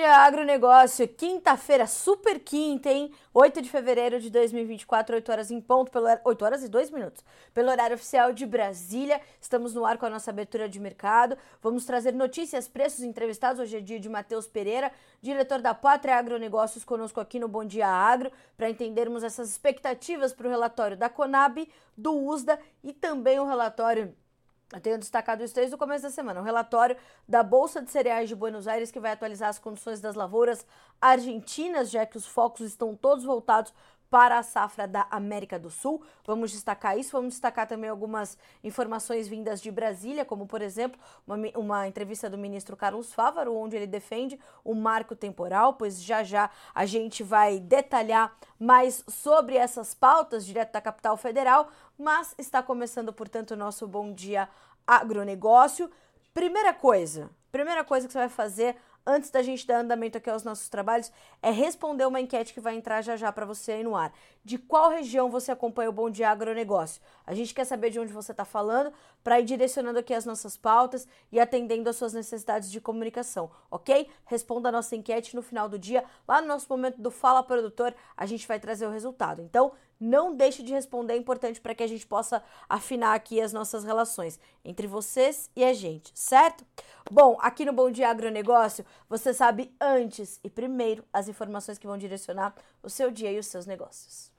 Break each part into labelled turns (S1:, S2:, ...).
S1: Dia, agronegócio. Quinta-feira, super quinta, hein? 8 de fevereiro de 2024, 8 horas em ponto, pelo, 8 horas e 2 minutos. Pelo horário oficial de Brasília, estamos no ar com a nossa abertura de mercado. Vamos trazer notícias, preços entrevistados. Hoje é dia de Matheus Pereira, diretor da Pátria Agronegócios, conosco aqui no Bom Dia Agro, para entendermos essas expectativas para o relatório da Conab, do USDA e também o relatório eu tenho destacado isso desde o começo da semana. Um relatório da Bolsa de Cereais de Buenos Aires que vai atualizar as condições das lavouras argentinas, já que os focos estão todos voltados para a safra da América do Sul. Vamos destacar isso, vamos destacar também algumas informações vindas de Brasília, como por exemplo, uma, uma, entrevista do ministro Carlos Fávaro, onde ele defende o marco temporal, pois já já a gente vai detalhar mais sobre essas pautas direto da capital federal, mas está começando, portanto, o nosso Bom Dia Agronegócio. Primeira coisa, primeira coisa que você vai fazer antes da gente dar andamento aqui aos nossos trabalhos, é responder uma enquete que vai entrar já já para você aí no ar. De qual região você acompanha o Bom Dia Agronegócio? A gente quer saber de onde você está falando para ir direcionando aqui as nossas pautas e atendendo às suas necessidades de comunicação, ok? Responda a nossa enquete no final do dia. Lá no nosso momento do Fala Produtor, a gente vai trazer o resultado. Então, não deixe de responder, é importante para que a gente possa afinar aqui as nossas relações entre vocês e a gente, certo? Bom, aqui no Bom Dia Agronegócio, você sabe antes e primeiro as informações que vão direcionar o seu dia e os seus negócios.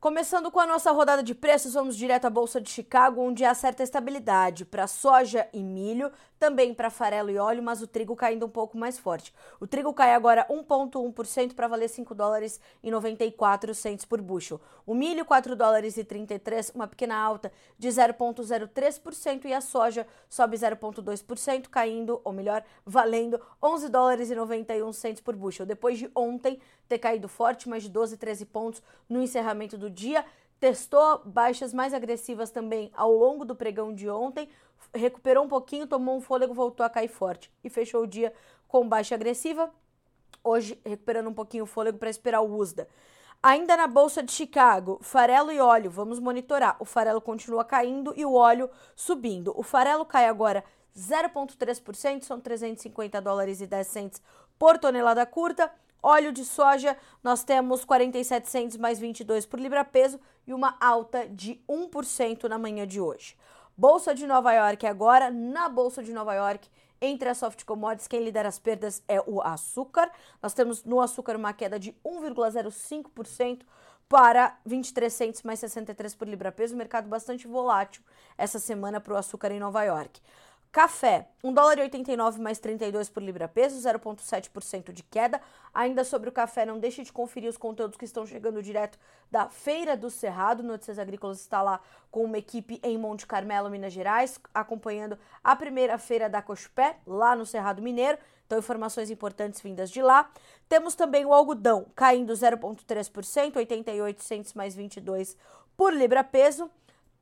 S1: Começando com a nossa rodada de preços, vamos direto à Bolsa de Chicago, onde há certa estabilidade para soja e milho, também para farelo e óleo, mas o trigo caindo um pouco mais forte. O trigo cai agora 1,1% para valer 5 dólares e 94 centos por bushel. O milho 4 dólares e 33, uma pequena alta de 0,03% e a soja sobe 0,2%, caindo, ou melhor, valendo 11 dólares e 91 centos por bushel. Depois de ontem ter caído forte, mais de 12, 13 pontos no encerramento do dia, testou baixas mais agressivas também ao longo do pregão de ontem, recuperou um pouquinho, tomou um fôlego, voltou a cair forte e fechou o dia com baixa agressiva. Hoje, recuperando um pouquinho o fôlego para esperar o USDA. Ainda na Bolsa de Chicago, farelo e óleo, vamos monitorar. O farelo continua caindo e o óleo subindo. O farelo cai agora 0,3%, são 350 dólares e 10 centes por tonelada curta. Óleo de soja, nós temos 47 centes mais 22 por libra peso e uma alta de 1% na manhã de hoje. Bolsa de Nova York agora, na Bolsa de Nova York, entre as soft commodities, quem lidera as perdas é o açúcar. Nós temos no açúcar uma queda de 1,05% para 23 centes mais 63 por libra peso, mercado bastante volátil essa semana para o açúcar em Nova York. Café, 1 dólar e 89 mais 32 por libra peso, 0,7% de queda. Ainda sobre o café, não deixe de conferir os conteúdos que estão chegando direto da Feira do Cerrado. Notícias Agrícolas está lá com uma equipe em Monte Carmelo, Minas Gerais, acompanhando a primeira feira da Cochupé, lá no Cerrado Mineiro. Então, informações importantes vindas de lá. Temos também o algodão caindo 0,3%, 88 centos mais 22 por libra peso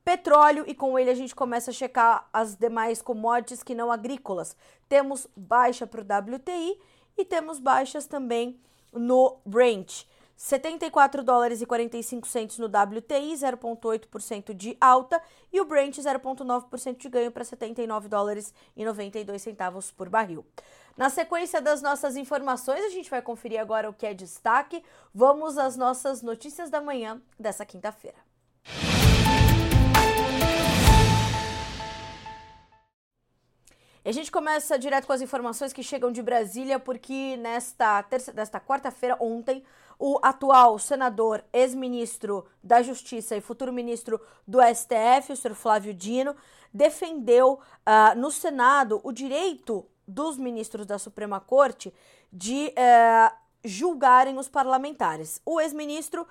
S1: petróleo e com ele a gente começa a checar as demais commodities que não agrícolas. Temos baixa para o WTI e temos baixas também no Brent. 74 dólares e 45 centos no WTI, 0,8% de alta, e o Brent 0,9% de ganho para 79 dólares e 92 centavos por barril. Na sequência das nossas informações, a gente vai conferir agora o que é destaque. Vamos às nossas notícias da manhã dessa quinta-feira. A gente começa direto com as informações que chegam de Brasília, porque nesta terça, nesta quarta-feira, ontem, o atual senador, ex-ministro da Justiça e futuro ministro do STF, o senhor Flávio Dino, defendeu uh, no Senado o direito dos ministros da Suprema Corte de uh, julgarem os parlamentares. O ex-ministro uh,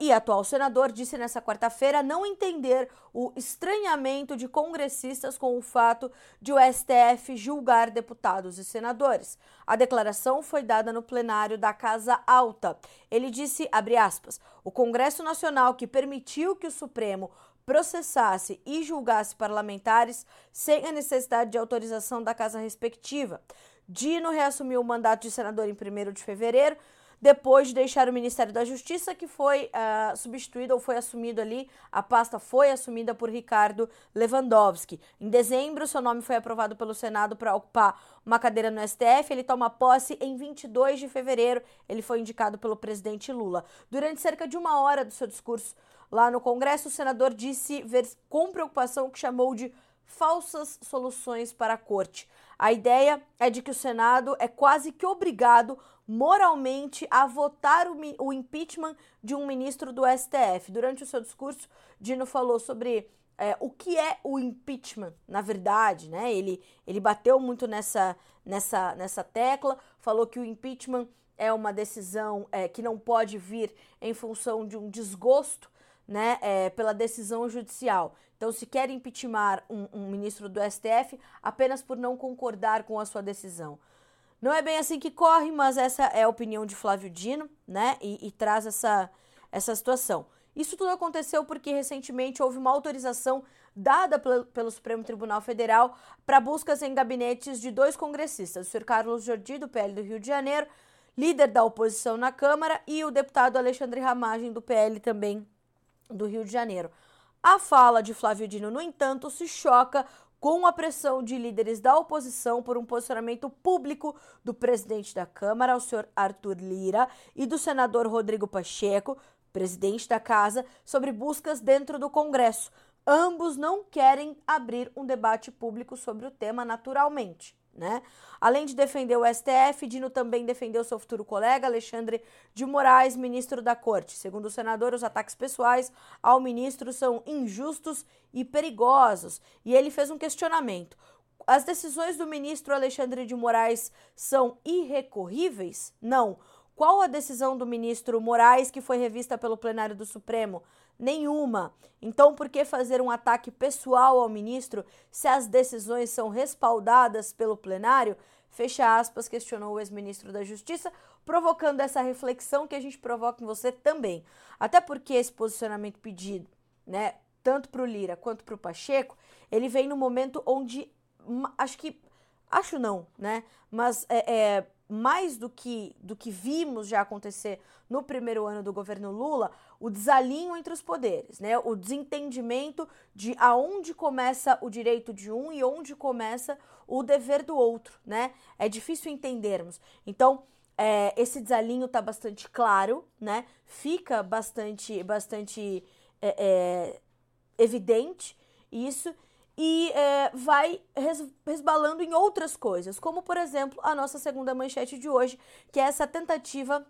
S1: e atual senador disse nessa quarta-feira não entender o estranhamento de congressistas com o fato de o STF julgar deputados e senadores. A declaração foi dada no plenário da Casa Alta. Ele disse, aspas, o Congresso Nacional que permitiu que o Supremo processasse e julgasse parlamentares sem a necessidade de autorização da casa respectiva. Dino reassumiu o mandato de senador em 1 de fevereiro. depois de deixar o Ministério da Justiça, que foi uh, substituído ou foi assumido ali, a pasta foi assumida por Ricardo Lewandowski. Em dezembro, seu nome foi aprovado pelo Senado para ocupar uma cadeira no STF. Ele toma posse em 22 de fevereiro. Ele foi indicado pelo presidente Lula. Durante cerca de uma hora do seu discurso lá no Congresso, o senador disse ver com preocupação o que chamou de falsas soluções para a corte. A ideia é de que o Senado é quase que obrigado moralmente a votar o, o impeachment de um ministro do STF. Durante o seu discurso, Dino falou sobre é, o que é o impeachment, na verdade, né? Ele, ele bateu muito nessa, nessa, nessa tecla, falou que o impeachment é uma decisão é, que não pode vir em função de um desgosto né, é, pela decisão judicial. Então, se quer impeachment um, um ministro do STF apenas por não concordar com a sua decisão. Não é bem assim que corre, mas essa é a opinião de Flávio Dino, né? E, e, traz essa, essa situação. Isso tudo aconteceu porque recentemente houve uma autorização dada pelo, pelo Supremo Tribunal Federal para buscas em gabinetes de dois congressistas, o senhor Carlos Jordi, do PL do Rio de Janeiro, líder da oposição na Câmara, e o deputado Alexandre Ramagem, do PL também do Rio de Janeiro. A fala de Flávio Dino, no entanto, se choca com a pressão de líderes da oposição por um posicionamento público do presidente da Câmara, o senhor Arthur Lira, e do senador Rodrigo Pacheco, presidente da casa, sobre buscas dentro do Congresso. Ambos não querem abrir um debate público sobre o tema naturalmente né? Além de defender o STF, Dino também defendeu seu futuro colega Alexandre de Moraes, ministro da Corte. Segundo o senador, os ataques pessoais ao ministro são injustos e perigosos. E ele fez um questionamento. As decisões do ministro Alexandre de Moraes são irrecorríveis? Não. Qual a decisão do ministro Moraes que foi revista pelo plenário do Supremo? Nenhuma. Então, por que fazer um ataque pessoal ao ministro se as decisões são respaldadas pelo plenário? Fecha aspas, questionou o ex-ministro da Justiça, provocando essa reflexão que a gente provoca em você também. Até porque esse posicionamento pedido, né, tanto para o Lira quanto para o Pacheco, ele vem no momento onde, acho que, acho não, né, mas é, é mais do que, do que vimos já acontecer no primeiro ano do governo Lula, o desalinho entre os poderes, né? O desentendimento de aonde começa o direito de um e onde começa o dever do outro, né? É difícil entendermos. Então, é, esse desalinho está bastante claro, né? Fica bastante, bastante é, é, evidente isso e é, vai resbalando em outras coisas, como por exemplo a nossa segunda manchete de hoje, que é essa tentativa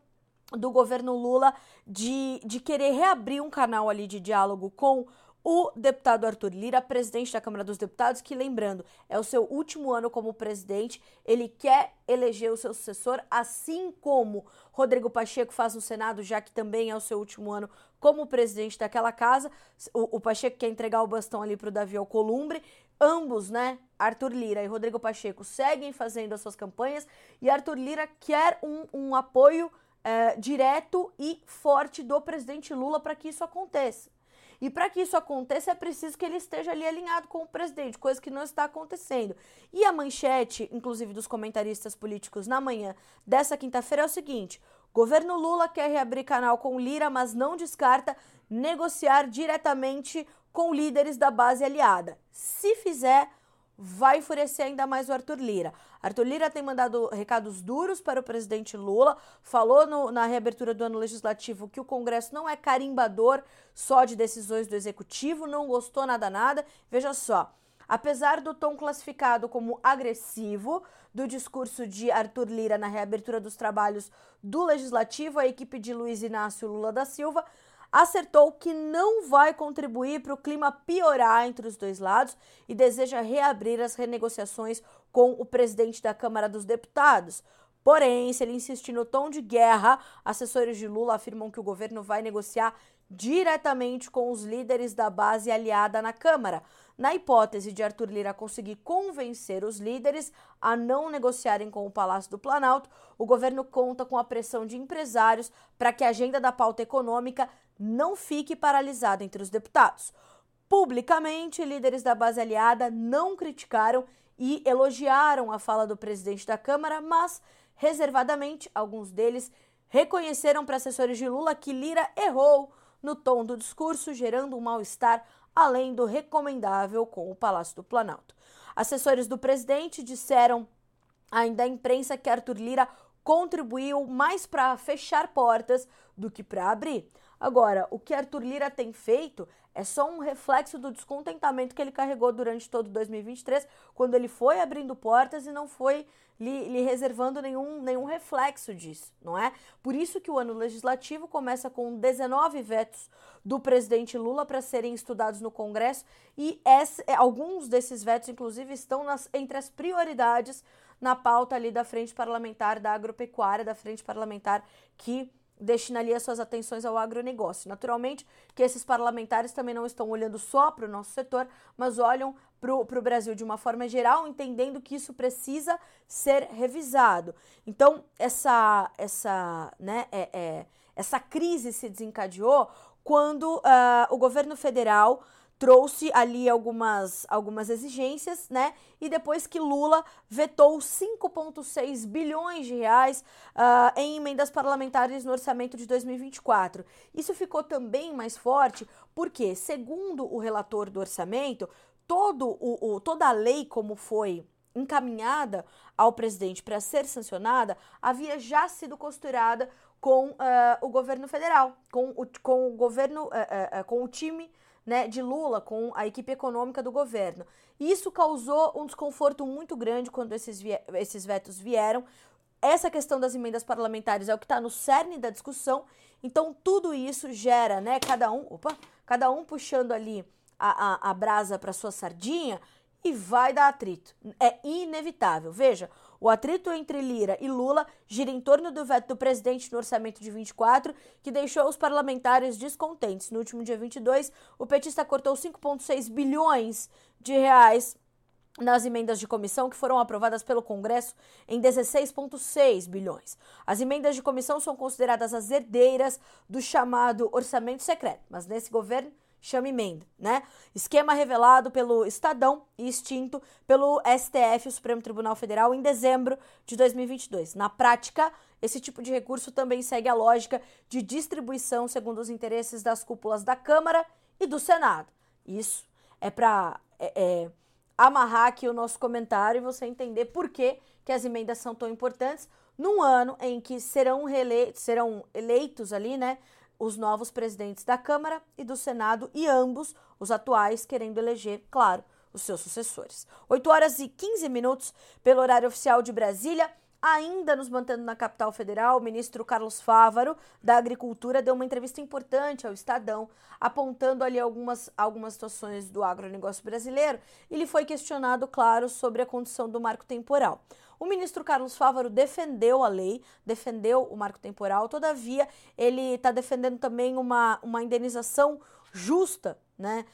S1: do governo Lula de, de querer reabrir um canal ali de diálogo com o deputado Arthur Lira, presidente da Câmara dos Deputados, que lembrando, é o seu último ano como presidente, ele quer eleger o seu sucessor, assim como Rodrigo Pacheco faz no Senado, já que também é o seu último ano como presidente daquela casa. O, o Pacheco quer entregar o bastão ali para o Davi Alcolumbre. Ambos, né, Arthur Lira e Rodrigo Pacheco, seguem fazendo as suas campanhas e Arthur Lira quer um, um apoio é, direto e forte do presidente Lula para que isso aconteça. E para que isso aconteça, é preciso que ele esteja ali alinhado com o presidente, coisa que não está acontecendo. E a manchete, inclusive dos comentaristas políticos na manhã dessa quinta-feira, é o seguinte: governo Lula quer reabrir canal com Lira, mas não descarta negociar diretamente com líderes da base aliada. Se fizer, vai enfurecer ainda mais o Arthur Lira. Arthur Lira tem mandado recados duros para o presidente Lula, falou no, na reabertura do ano legislativo que o Congresso não é carimbador só de decisões do executivo, não gostou nada nada. Veja só, apesar do tom classificado como agressivo do discurso de Arthur Lira na reabertura dos trabalhos do legislativo, a equipe de Luiz Inácio Lula da Silva acertou que não vai contribuir para o clima piorar entre os dois lados e deseja reabrir as renegociações com o presidente da Câmara dos Deputados. Porém, se ele insistir no tom de guerra, assessores de Lula afirmam que o governo vai negociar diretamente com os líderes da base aliada na Câmara. Na hipótese de Arthur Lira conseguir convencer os líderes a não negociarem com o Palácio do Planalto, o governo conta com a pressão de empresários para que a agenda da pauta econômica não fique paralisada entre os deputados. Publicamente, líderes da base aliada não criticaram e elogiaram a fala do presidente da Câmara, mas reservadamente alguns deles reconheceram para assessores de Lula que Lira errou no tom do discurso, gerando um mal-estar além do recomendável com o Palácio do Planalto. Assessores do presidente disseram ainda à imprensa que Arthur Lira contribuiu mais para fechar portas do que para abrir. Agora, o que Arthur Lira tem feito é só um reflexo do descontentamento que ele carregou durante todo 2023, quando ele foi abrindo portas e não foi lhe, lhe, reservando nenhum, nenhum reflexo disso, não é? Por isso que o ano legislativo começa com 19 vetos do presidente Lula para serem estudados no Congresso e esse, é, alguns desses vetos, inclusive, estão nas, entre as prioridades na pauta ali da frente parlamentar da agropecuária, da frente parlamentar que destinaria suas atenções ao agronegócio. Naturalmente que esses parlamentares também não estão olhando só para o nosso setor, mas olham para o Brasil de uma forma geral, entendendo que isso precisa ser revisado. Então, essa, essa, né, é, é, essa crise se desencadeou quando uh, o governo federal trouxe ali algumas, algumas exigências, né? E depois que Lula vetou 5,6 bilhões de reais uh, em emendas parlamentares no orçamento de 2024. Isso ficou também mais forte porque, segundo o relator do orçamento, todo o, o toda a lei como foi encaminhada ao presidente para ser sancionada havia já sido costurada com uh, o governo federal, com o, com o governo, uh, com o time né, de Lula com a equipe econômica do governo. Isso causou um desconforto muito grande quando esses, esses vetos vieram. Essa questão das emendas parlamentares é o que está no cerne da discussão. Então, tudo isso gera, né, cada um, opa, cada um puxando ali a, a, a brasa para sua sardinha e vai dar atrito. É inevitável. Veja, o atrito entre Lira e Lula gira em torno do veto do presidente no orçamento de 24, que deixou os parlamentares descontentes. No último dia 22, o petista cortou 5,6 bilhões de reais nas emendas de comissão que foram aprovadas pelo Congresso em 16,6 bilhões. As emendas de comissão são consideradas as herdeiras do chamado orçamento secreto, mas nesse governo chama emenda, né? Esquema revelado pelo Estadão e extinto pelo STF, o Supremo Tribunal Federal, em dezembro de 2022. Na prática, esse tipo de recurso também segue a lógica de distribuição segundo os interesses das cúpulas da Câmara e do Senado. Isso é para é, é, amarrar aqui o nosso comentário e você entender por que, que as emendas são tão importantes num ano em que serão, serão eleitos ali, né? Os novos presidentes da Câmara e do Senado e ambos, os atuais, querendo eleger, claro, os seus sucessores. 8 horas e 15 minutos pelo horário oficial de Brasília. Ainda nos mantendo na capital federal, o ministro Carlos Fávaro, da Agricultura, deu uma entrevista importante ao Estadão, apontando ali algumas, algumas situações do agronegócio brasileiro. Ele foi questionado, claro, sobre a condição do marco temporal. O ministro Carlos Fávaro defendeu a lei, defendeu o marco temporal, todavia, ele está defendendo também uma, uma indenização justa, né?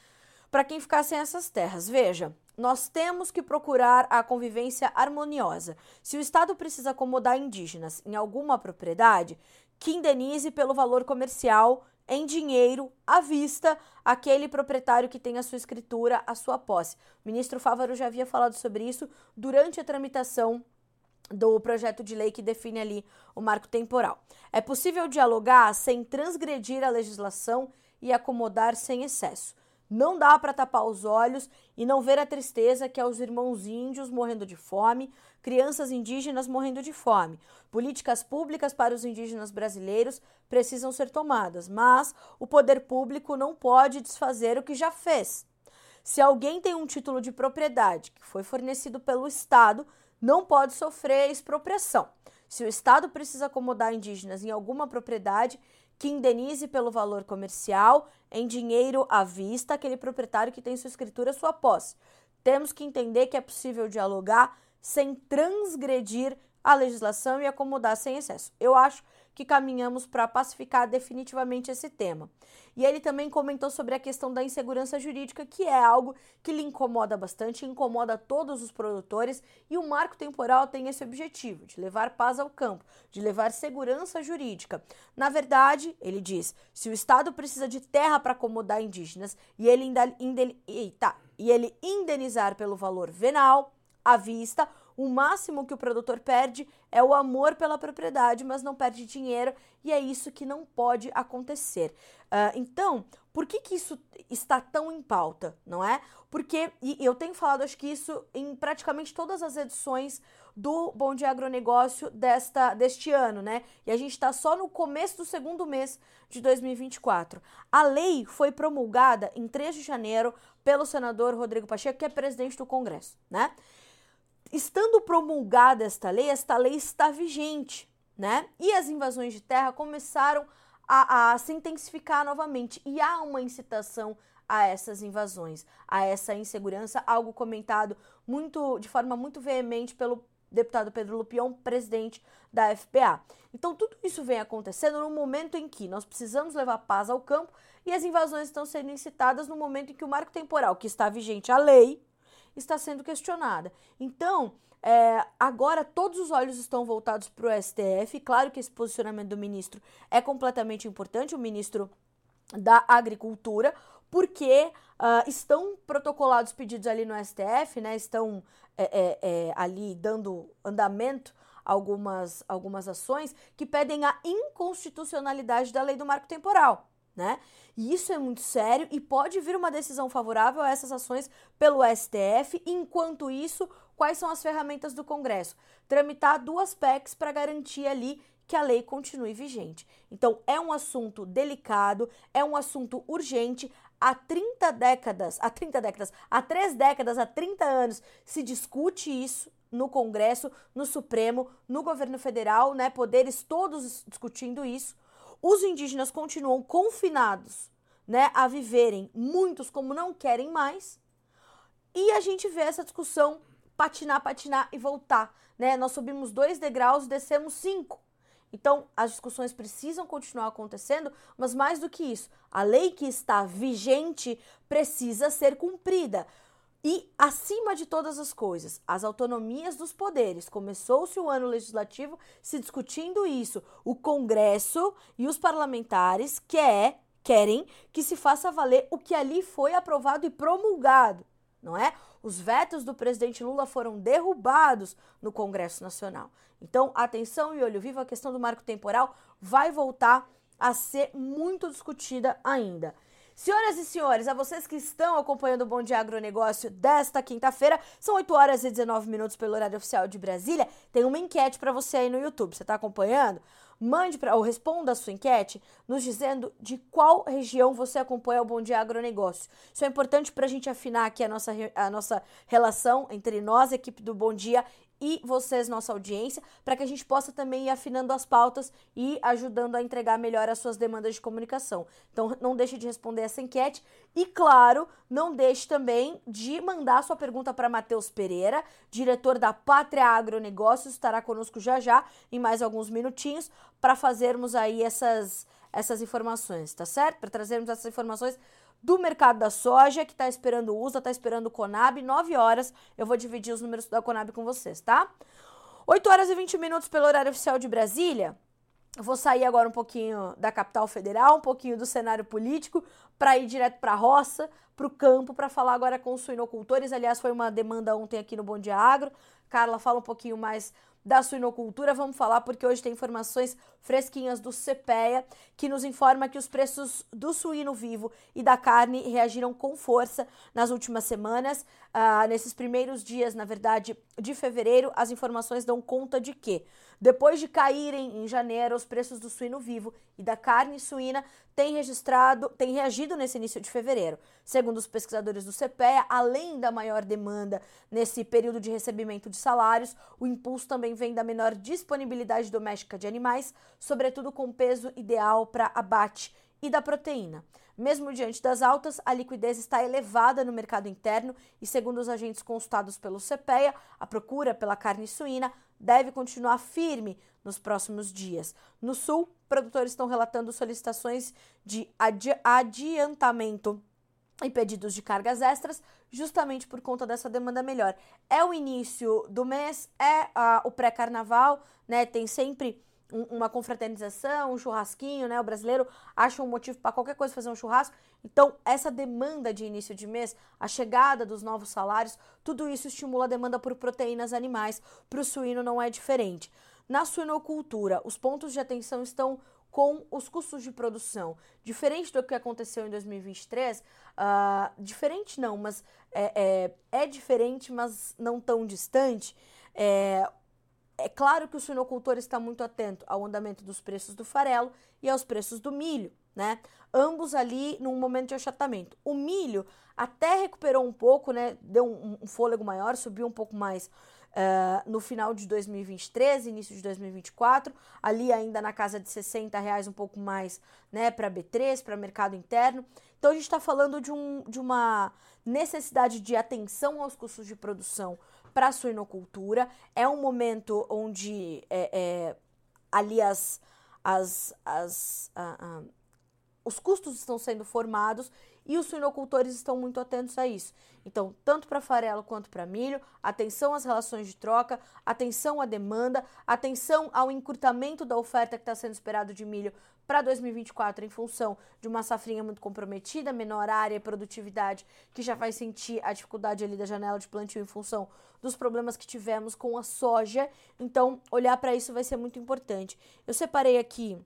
S1: Para quem ficar sem essas terras. Veja, nós temos que procurar a convivência harmoniosa. Se o Estado precisa acomodar indígenas em alguma propriedade, que indenize pelo valor comercial em dinheiro à vista aquele proprietário que tem a sua escritura, a sua posse. O ministro Fávaro já havia falado sobre isso durante a tramitação do projeto de lei que define ali o marco temporal. É possível dialogar sem transgredir a legislação e acomodar sem excesso. Não dá para tapar os olhos e não ver a tristeza que é os irmãos índios morrendo de fome, crianças indígenas morrendo de fome. Políticas públicas para os indígenas brasileiros precisam ser tomadas, mas o poder público não pode desfazer o que já fez. Se alguém tem um título de propriedade que foi fornecido pelo Estado, não pode sofrer expropriação. Se o Estado precisa acomodar indígenas em alguma propriedade, que indenize pelo valor comercial em dinheiro à vista aquele proprietário que tem sua escritura sua posse. Temos que entender que é possível dialogar sem transgredir a legislação e acomodar sem excesso. Eu acho que caminhamos para pacificar definitivamente esse tema. E ele também comentou sobre a questão da insegurança jurídica, que é algo que lhe incomoda bastante, incomoda todos os produtores, e o marco temporal tem esse objetivo, de levar paz ao campo, de levar segurança jurídica. Na verdade, ele diz, se o Estado precisa de terra para acomodar indígenas e ele, eita, e ele indenizar pelo valor venal, à vista, O máximo que o produtor perde é o amor pela propriedade, mas não perde dinheiro, e é isso que não pode acontecer. Uh, então, por que, que isso está tão em pauta, não é? Porque, e eu tenho falado, acho que isso em praticamente todas as edições do Bom Dia Agronegócio desta, deste ano, né? E a gente está só no começo do segundo mês de 2024. A lei foi promulgada em 3 de janeiro pelo senador Rodrigo Pacheco, que é presidente do Congresso, né? Estando promulgada esta lei, esta lei está vigente, né? E as invasões de terra começaram a, a se intensificar novamente. E há uma incitação a essas invasões, a essa insegurança, algo comentado muito de forma muito veemente pelo deputado Pedro Lupion, presidente da FPA. Então, tudo isso vem acontecendo no momento em que nós precisamos levar paz ao campo e as invasões estão sendo incitadas no momento em que o marco temporal, que está vigente a lei, está sendo questionada. Então, é, agora todos os olhos estão voltados para o STF. Claro que esse posicionamento do ministro é completamente importante, o ministro da Agricultura, porque uh, estão protocolados pedidos ali no STF, né? Estão é, é, é, ali dando andamento algumas, algumas ações que pedem a inconstitucionalidade da lei do marco temporal. Né? E isso é muito sério e pode vir uma decisão favorável a essas ações pelo STF. Enquanto isso, quais são as ferramentas do Congresso? Tramitar duas PECs para garantir ali que a lei continue vigente. Então, é um assunto delicado, é um assunto urgente há 30 décadas, há 30 décadas, há três décadas, há 30 anos se discute isso no Congresso, no Supremo, no governo federal, né, poderes todos discutindo isso. Os indígenas continuam confinados, né, a viverem, muitos como não querem mais. E a gente vê essa discussão patinar, patinar e voltar, né? Nós subimos dois degraus, descemos cinco. Então, as discussões precisam continuar acontecendo, mas mais do que isso, a lei que está vigente precisa ser cumprida. E, acima de todas as coisas, as autonomias dos poderes. Começou-se o ano legislativo se discutindo isso. O Congresso e os parlamentares quer, querem que se faça valer o que ali foi aprovado e promulgado, não é? Os vetos do presidente Lula foram derrubados no Congresso Nacional. Então, atenção e olho vivo, a questão do marco temporal vai voltar a ser muito discutida ainda. Senhoras e senhores, a vocês que estão acompanhando o Bom Dia Agronegócio desta quinta-feira, são 8 horas e 19 minutos pelo horário oficial de Brasília. Tem uma enquete para você aí no YouTube. Você está acompanhando? Mande para ou responda a sua enquete nos dizendo de qual região você acompanha o Bom Dia Agronegócio. Isso é importante para a gente afinar aqui a nossa, a nossa relação entre nós, equipe do Bom Dia, e vocês, nossa audiência, para que a gente possa também ir afinando as pautas e ajudando a entregar melhor as suas demandas de comunicação. Então, não deixe de responder essa enquete e, claro, não deixe também de mandar sua pergunta para Matheus Pereira, diretor da Pátria Agronegócios, estará conosco já já, em mais alguns minutinhos, para fazermos aí essas, essas informações, tá certo? Para trazermos essas informações do mercado da soja, que está esperando o USA, está esperando o Conab. 9 horas eu vou dividir os números da Conab com vocês, tá? 8 horas e 20 minutos pelo horário oficial de Brasília. Eu vou sair agora um pouquinho da capital federal, um pouquinho do cenário político, para ir direto para a roça, para o campo, para falar agora com os suinocultores. Aliás, foi uma demanda ontem aqui no Bom Dia Agro. Carla fala um pouquinho mais da suinocultura. Vamos falar porque hoje tem informações fresquinhas do CPEA que nos informa que os preços do suíno vivo e da carne reagiram com força nas últimas semanas. Ah, nesses primeiros dias, na verdade, de fevereiro, as informações dão conta de que, depois de caírem em janeiro, os preços do suíno vivo e da carne suína têm registrado, têm reagido nesse início de fevereiro. Segundo os pesquisadores do CPEA, além da maior demanda nesse período de recebimento de salários, o impulso também vem da menor disponibilidade doméstica de animais, sobretudo com peso ideal para abate e da proteína. Mesmo diante das altas, a liquidez está elevada no mercado interno e, segundo os agentes consultados pelo CPEA, a procura pela carne suína deve continuar firme nos próximos dias. No sul, produtores estão relatando solicitações de adi adiantamento e pedidos de cargas extras, justamente por conta dessa demanda melhor. É o início do mês, é uh, o pré-carnaval, né? Tem sempre um, uma confraternização, um churrasquinho, né? O brasileiro acha um motivo para qualquer coisa fazer um churrasco. Então, essa demanda de início de mês, a chegada dos novos salários, tudo isso estimula a demanda por proteínas animais. Para o suíno não é diferente. Na suinocultura, os pontos de atenção estão com os custos de produção. Diferente do que aconteceu em 2023, uh, ah, diferente não, mas é, é, é, diferente, mas não tão distante. É, é claro que o suinocultor está muito atento ao andamento dos preços do farelo e aos preços do milho, né? Ambos ali num momento de achatamento. O milho até recuperou um pouco, né? Deu um, um fôlego maior, subiu um pouco mais Uh, no final de 2023, início de 2024, ali ainda na casa de 60 reais, um pouco mais né, para B3, para mercado interno. Então a gente está falando de, um, de uma necessidade de atenção aos custos de produção para a suinocultura. É um momento onde é, é, ali as, as, as, os custos estão sendo formados e os suinocultores estão muito atentos a isso. Então, tanto para farelo quanto para milho, atenção às relações de troca, atenção à demanda, atenção ao encurtamento da oferta que está sendo esperado de milho para 2024 em função de uma safrinha muito comprometida, menor área e produtividade, que já vai sentir a dificuldade ali da janela de plantio em função dos problemas que tivemos com a soja. Então, olhar para isso vai ser muito importante. Eu separei aqui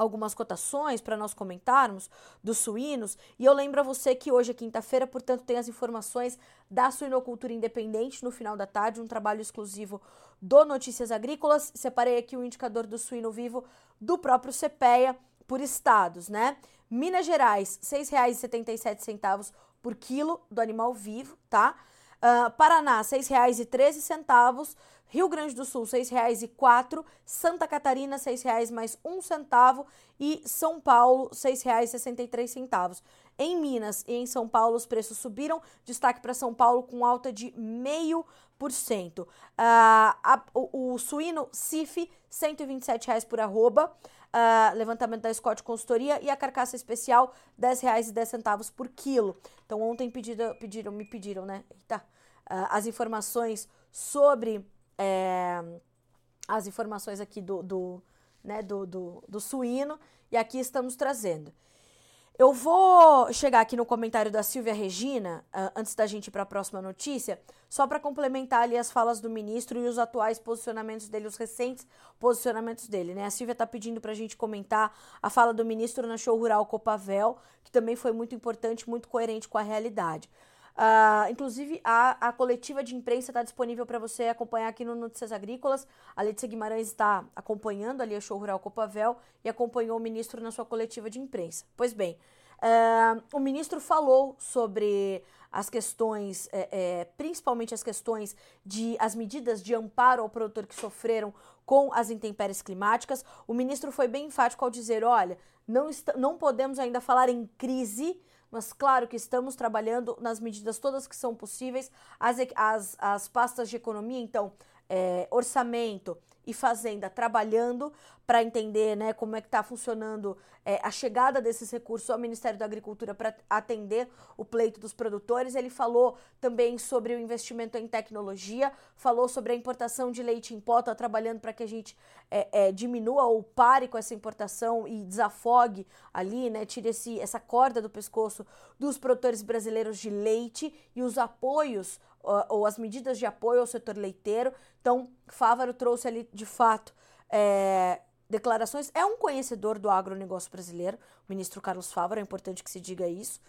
S1: algumas cotações para nós comentarmos dos suínos. E eu lembro a você que hoje é quinta-feira, portanto, tem as informações da suinocultura independente no final da tarde, um trabalho exclusivo do Notícias Agrícolas. Separei aqui o indicador do suíno vivo do próprio CPEA por estados, né? Minas Gerais, R$ 6,77 por quilo do animal vivo, tá? Uh, Paraná, R$ 6,13. Rio Grande do Sul, R$ 6,04, Santa Catarina, R$ 6,00 mais um centavo e São Paulo, R$ 6,63. Em Minas e em São Paulo, os preços subiram. Destaque para São Paulo com alta de 0,5%. Uh, o, o, suíno CIF, R$ 127,00 por arroba. Uh, levantamento da Scott Consultoria e a carcaça especial R$ 10,10 por quilo. Então ontem pediram, pediram, me pediram, né? Eita, uh, as informações sobre é, as informações aqui do, do, né, do, do, do suíno e aqui estamos trazendo. Eu vou chegar aqui no comentário da Silvia Regina, uh, antes da gente ir para a próxima notícia, só para complementar ali as falas do ministro e os atuais posicionamentos dele, os recentes posicionamentos dele. Né? A Silvia está pedindo para a gente comentar a fala do ministro na show rural Copavel, que também foi muito importante, muito coerente com a realidade. Uh, inclusive, a, a coletiva de imprensa está disponível para você acompanhar aqui no Notícias Agrícolas. A Letícia Guimarães está acompanhando ali a Show Rural Copavel e acompanhou o ministro na sua coletiva de imprensa. Pois bem, uh, o ministro falou sobre as questões, é, é, principalmente as questões de as medidas de amparo ao produtor que sofreram com as intempéries climáticas. O ministro foi bem enfático ao dizer: olha, não, não podemos ainda falar em crise mas claro que estamos trabalhando nas medidas todas que são possíveis. As, as, as pastas de economia, então, é, orçamento e fazenda trabalhando para entender né, como é que está funcionando é, a chegada desses recursos ao Ministério da Agricultura para atender o pleito dos produtores. Ele falou também sobre o investimento em tecnologia, falou sobre a importação de leite em pó, está trabalhando para que a gente é, é, diminua ou pare com essa importação e desafogue ali, né, tire esse, essa corda do pescoço dos produtores brasileiros de leite e os apoios ou, as medidas de apoio ao setor leiteiro. Então, Fávaro trouxe ali, de fato, é, declarações. É um conhecedor do agronegócio brasileiro, o ministro Carlos Fávaro, é importante que se diga isso.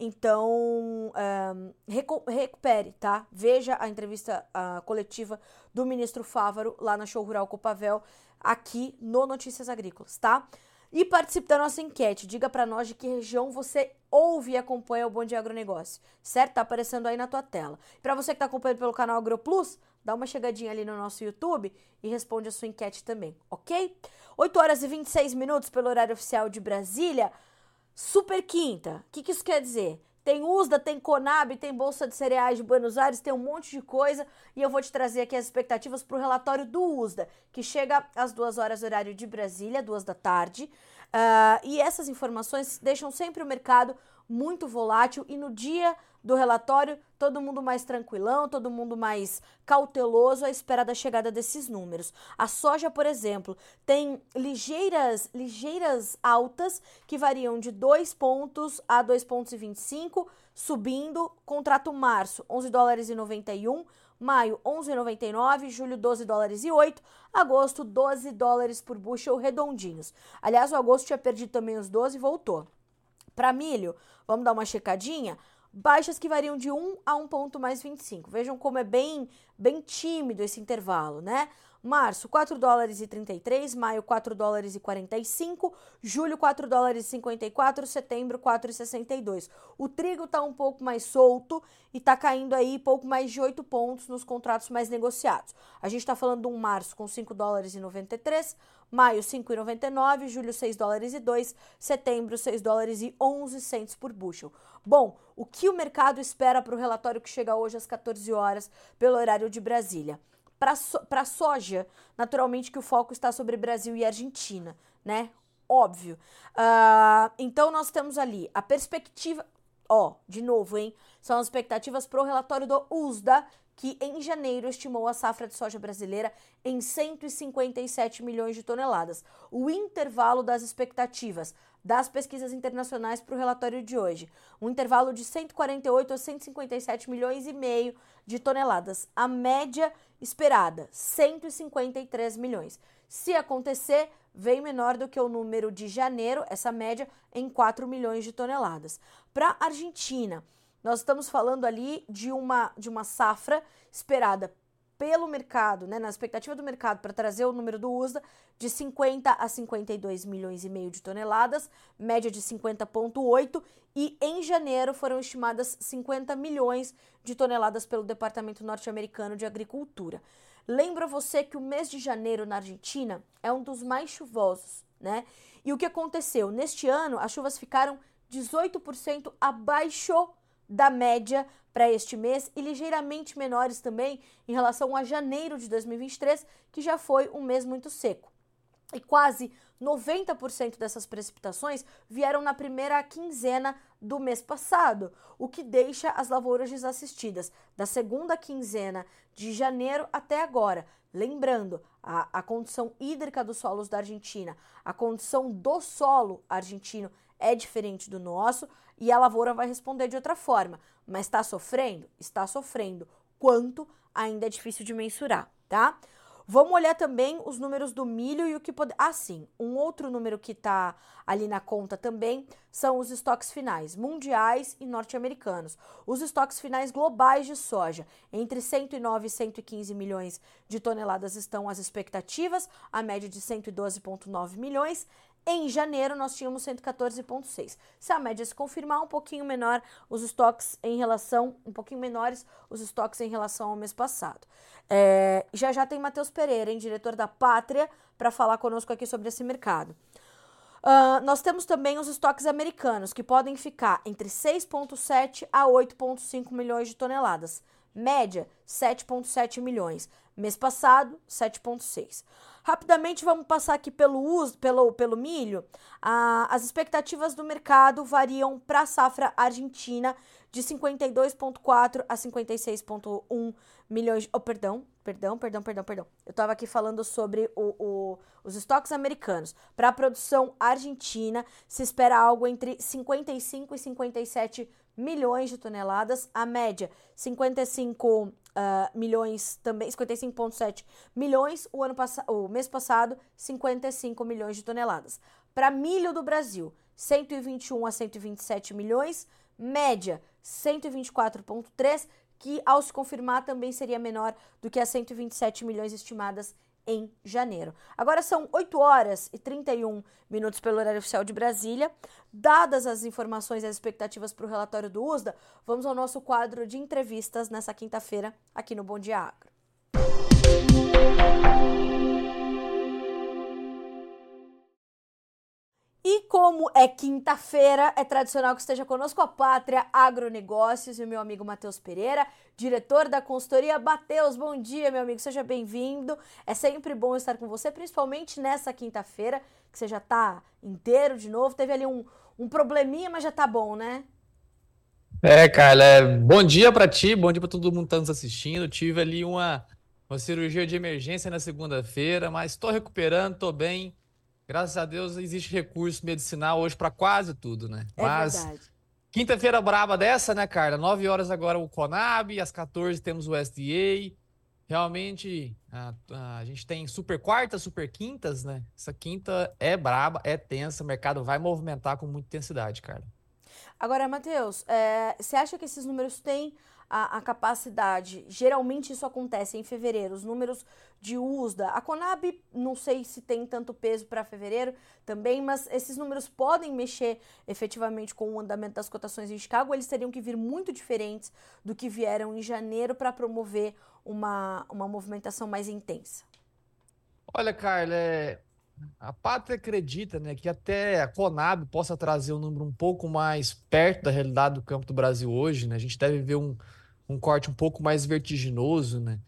S1: Então, um, recu recupere, tá? Veja a entrevista uh, coletiva do ministro Fávaro lá na Show Rural Copavel, aqui no Notícias Agrícolas, tá? E participe da nossa enquete. Diga para nós de que região você ouve e acompanha o Bom Dia Agronegócio, certo? Tá aparecendo aí na tua tela. Para você que está acompanhando pelo canal AgroPlus, dá uma chegadinha ali no nosso YouTube e responde a sua enquete também, ok? 8 horas e 26 minutos pelo horário oficial de Brasília. Super quinta. O que, que isso quer dizer? Tem USDA, tem Conab, tem Bolsa de Cereais de Buenos Aires, tem um monte de coisa. E eu vou te trazer aqui as expectativas para o relatório do USDA, que chega às duas horas horário de Brasília, duas da tarde. Uh, e essas informações deixam sempre o mercado muito volátil e no dia do relatório, todo mundo mais tranquilão, todo mundo mais cauteloso à espera da chegada desses números. A soja, por exemplo, tem ligeiras, ligeiras altas que variam de 2 pontos a 2 pontos e 25, subindo. Contrato março, 11 dólares e 91, maio 11,99, julho 12 dólares e 8, agosto 12 dólares por bushel redondinhos. Aliás, o agosto tinha perdido também os 12 e voltou. Para milho, vamos dar uma checadinha baixas que variam de 1 a 1 ponto mais 25. Vejam como é bem, bem tímido esse intervalo, né? Março, 4 dólares e 33, maio, 4 dólares e 45, julho, 4 dólares e 54, setembro, 4,62. O trigo está um pouco mais solto e está caindo aí pouco mais de 8 pontos nos contratos mais negociados. A gente está falando de um março com 5 dólares e 93, maio 5,99, julho 6 dólares e 2, setembro 6 dólares e 11 centos por bushel. Bom, o que o mercado espera para o relatório que chega hoje às 14 horas pelo horário de Brasília? Para so, a soja, naturalmente que o foco está sobre Brasil e Argentina, né? Óbvio. Uh, então nós temos ali a perspectiva. Ó, de novo, hein? São as expectativas para o relatório do USDA, que em janeiro estimou a safra de soja brasileira em 157 milhões de toneladas. O intervalo das expectativas das pesquisas internacionais para o relatório de hoje, um intervalo de 148 a 157 milhões e meio de toneladas. A média esperada, 153 milhões. Se acontecer, vem menor do que o número de janeiro, essa média em 4 milhões de toneladas. Para a Argentina, nós estamos falando ali de uma, de uma safra esperada pelo mercado, né, na expectativa do mercado para trazer o número do USDA de 50 a 52 milhões e meio de toneladas, média de 50.8 e em janeiro foram estimadas 50 milhões de toneladas pelo Departamento Norte-Americano de Agricultura. Lembra você que o mês de janeiro na Argentina é um dos mais chuvosos, né? E o que aconteceu? Neste ano, as chuvas ficaram 18% abaixo da média para este mês e ligeiramente menores também em relação a janeiro de 2023, que já foi um mês muito seco. E quase 90% dessas precipitações vieram na primeira quinzena do mês passado, o que deixa as lavouras desassistidas da segunda quinzena de janeiro até agora. Lembrando, a, a condição hídrica dos solos da Argentina, a condição do solo argentino é diferente do nosso e a lavoura vai responder de outra forma. Mas está sofrendo? Está sofrendo. Quanto ainda é difícil de mensurar, tá? Vamos olhar também os números do milho e o que pode. Ah, sim, um outro número que está ali na conta também são os estoques finais mundiais e norte-americanos. Os estoques finais globais de soja, entre 109 e 115 milhões de toneladas estão as expectativas, a média de 112,9 milhões. Em janeiro, nós tínhamos 114,6. Se a média se confirmar, um pouquinho menor os estoques em relação, um pouquinho menores os estoques em relação ao mês passado. É, já já tem Matheus Pereira, hein, diretor da Pátria, para falar conosco aqui sobre esse mercado. Uh, nós temos também os estoques americanos, que podem ficar entre 6,7 a 8,5 milhões de toneladas. Média, 7,7 milhões. Mês passado, 7,6. Rapidamente vamos passar aqui pelo uso, pelo, pelo milho. Ah, as expectativas do mercado variam para a safra argentina de 52,4 a 56,1 milhões. Oh, perdão, perdão, perdão, perdão, perdão. Eu estava aqui falando sobre o, o, os estoques americanos. Para a produção argentina, se espera algo entre 55 e 57 milhões de toneladas. A média, 55 uh, milhões também, 55,7 milhões, o ano o mês passado, 55 milhões de toneladas. Para milho do Brasil, 121 a 127 milhões, média 124,3, que ao se confirmar também seria menor do que as 127 milhões estimadas em janeiro. Agora são 8 horas e 31 minutos pelo horário oficial de Brasília. Dadas as informações e as expectativas para o relatório do USDA, vamos ao nosso quadro de entrevistas nessa quinta-feira aqui no Bom Dia Agro. Como é quinta-feira, é tradicional que esteja conosco a Pátria Agronegócios e o meu amigo Matheus Pereira, diretor da consultoria. Matheus, bom dia, meu amigo, seja bem-vindo. É sempre bom estar com você, principalmente nessa quinta-feira, que você já está inteiro de novo. Teve ali um, um probleminha, mas já tá bom, né?
S2: É, Carla, é, bom dia para ti, bom dia para todo mundo que está nos assistindo. Tive ali uma, uma cirurgia de emergência na segunda-feira, mas estou recuperando, estou bem. Graças a Deus existe recurso medicinal hoje para quase tudo, né?
S1: É
S2: mas
S1: verdade.
S2: quinta-feira braba dessa, né, Carla? 9 horas agora o Conab, às 14 temos o SDA. Realmente a, a gente tem super quartas, super quintas, né? Essa quinta é braba, é tensa, o mercado vai movimentar com muita intensidade, cara.
S1: Agora, Matheus, é, você acha que esses números têm a, a capacidade? Geralmente isso acontece em fevereiro, os números de USDA. A Conab, não sei se tem tanto peso para fevereiro também, mas esses números podem mexer efetivamente com o andamento das cotações em Chicago. Eles teriam que vir muito diferentes do que vieram em janeiro para promover uma, uma movimentação mais intensa.
S2: Olha, Carla, é, A Pátria acredita, né, que até a Conab possa trazer um número um pouco mais perto da realidade do campo do Brasil hoje, né? A gente deve ver um, um corte um pouco mais vertiginoso, né?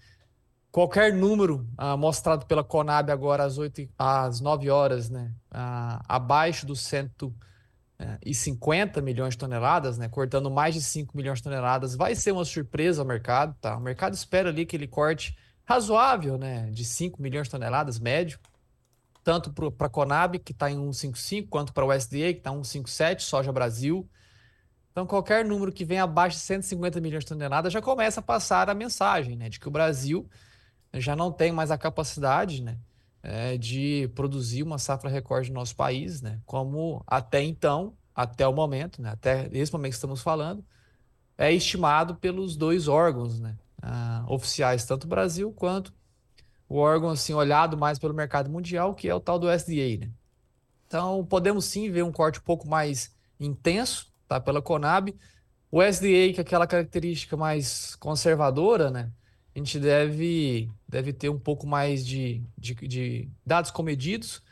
S2: Qualquer número ah, mostrado pela Conab agora às 8, e- às 9 horas, né, ah, abaixo dos 150 milhões de toneladas, né, cortando mais de 5 milhões de toneladas, vai ser uma surpresa ao mercado, tá? O mercado espera ali que ele corte razoável, né, de 5 milhões de toneladas, médio tanto para a Conab, que está em 155, quanto para o USDA, que está em 157, soja Brasil. Então, qualquer número que venha abaixo de 150 milhões de toneladas já começa a passar a mensagem né, de que o Brasil já não tem mais a capacidade né, eh, de produzir uma safra recorde no nosso país, né, como até então, até o momento, né, até esse momento que estamos falando, é estimado pelos dois órgãos né, ah, oficiais, tanto o Brasil quanto o órgão assim olhado mais pelo mercado mundial, que é o tal do SDA, né? Então, podemos sim ver um corte um pouco mais intenso, tá? Pela Conab. O SDA, que é aquela característica mais conservadora, né? A gente deve, deve ter um pouco mais de, de, de dados comedidos,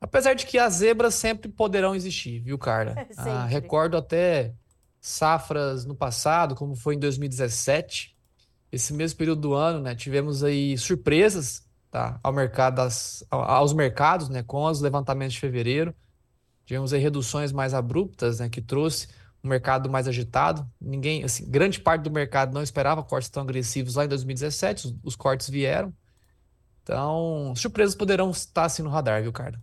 S2: apesar de que as zebras sempre poderão existir, viu, Carla? Ah, recordo até safras no passado, como foi em 2017, esse mesmo período do ano, né, tivemos aí surpresas, tá, ao mercado das, ao- aos mercados, né, com os levantamentos de fevereiro. Tivemos aí reduções mais abruptas, né, que trouxe um mercado mais agitado. Ninguém, assim, grande parte do mercado não esperava cortes tão agressivos lá em 2017, os, os cortes vieram. Então, surpresas poderão estar assim no radar, viu, cara?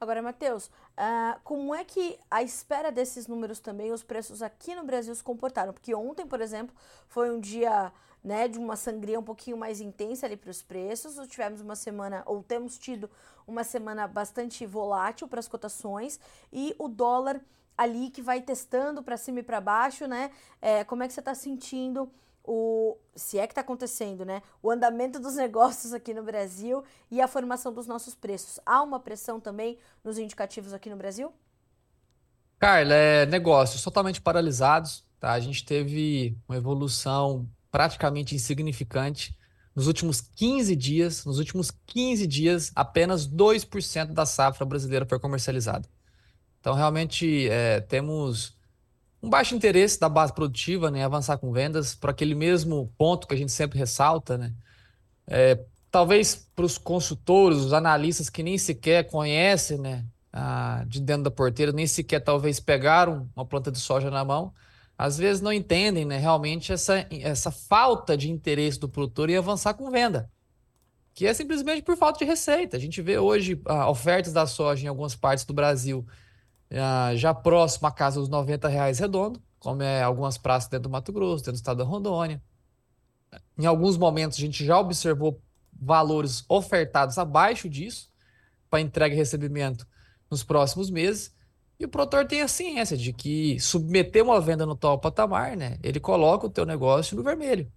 S1: Agora, Matheus, ah, como é que a espera desses números também, os preços aqui no Brasil se comportaram? Porque ontem, por exemplo, foi um dia, né, de uma sangria um pouquinho mais intensa ali para os preços. Tivemos uma semana, ou temos tido uma semana bastante volátil para as cotações e o dólar ali que vai testando para cima e para baixo, né? É, como é que você está sentindo o, se é que está acontecendo, né? O andamento dos negócios aqui no Brasil e a formação dos nossos preços. Há uma pressão também nos indicativos aqui no Brasil?
S2: Carla, é negócios totalmente paralisados, tá? A gente teve uma evolução praticamente insignificante. Nos últimos 15 dias, nos últimos 15 dias, apenas 2% da safra brasileira foi comercializada. Então, realmente, é, temos um baixo interesse da base produtiva, né, avançar com vendas, por aquele mesmo ponto que a gente sempre ressalta, né? Talvez para os consultores, os analistas que nem sequer conhecem, né, a- de dentro da porteira, nem sequer talvez pegaram uma planta de soja na mão, às vezes não entendem, né, realmente essa, essa falta de interesse do produtor em avançar com venda, que é simplesmente por falta de receita. A gente vê hoje ah, ofertas da soja em algumas partes do Brasil ah, já próximo à casa dos 90 reais redondo, como é algumas praças dentro do Mato Grosso, dentro do estado da Rondônia. Em alguns momentos a gente já observou valores ofertados abaixo disso para entrega e recebimento nos próximos meses. E o produtor tem a ciência de que submeter uma venda no tal patamar, né, ele coloca o teu negócio no vermelho.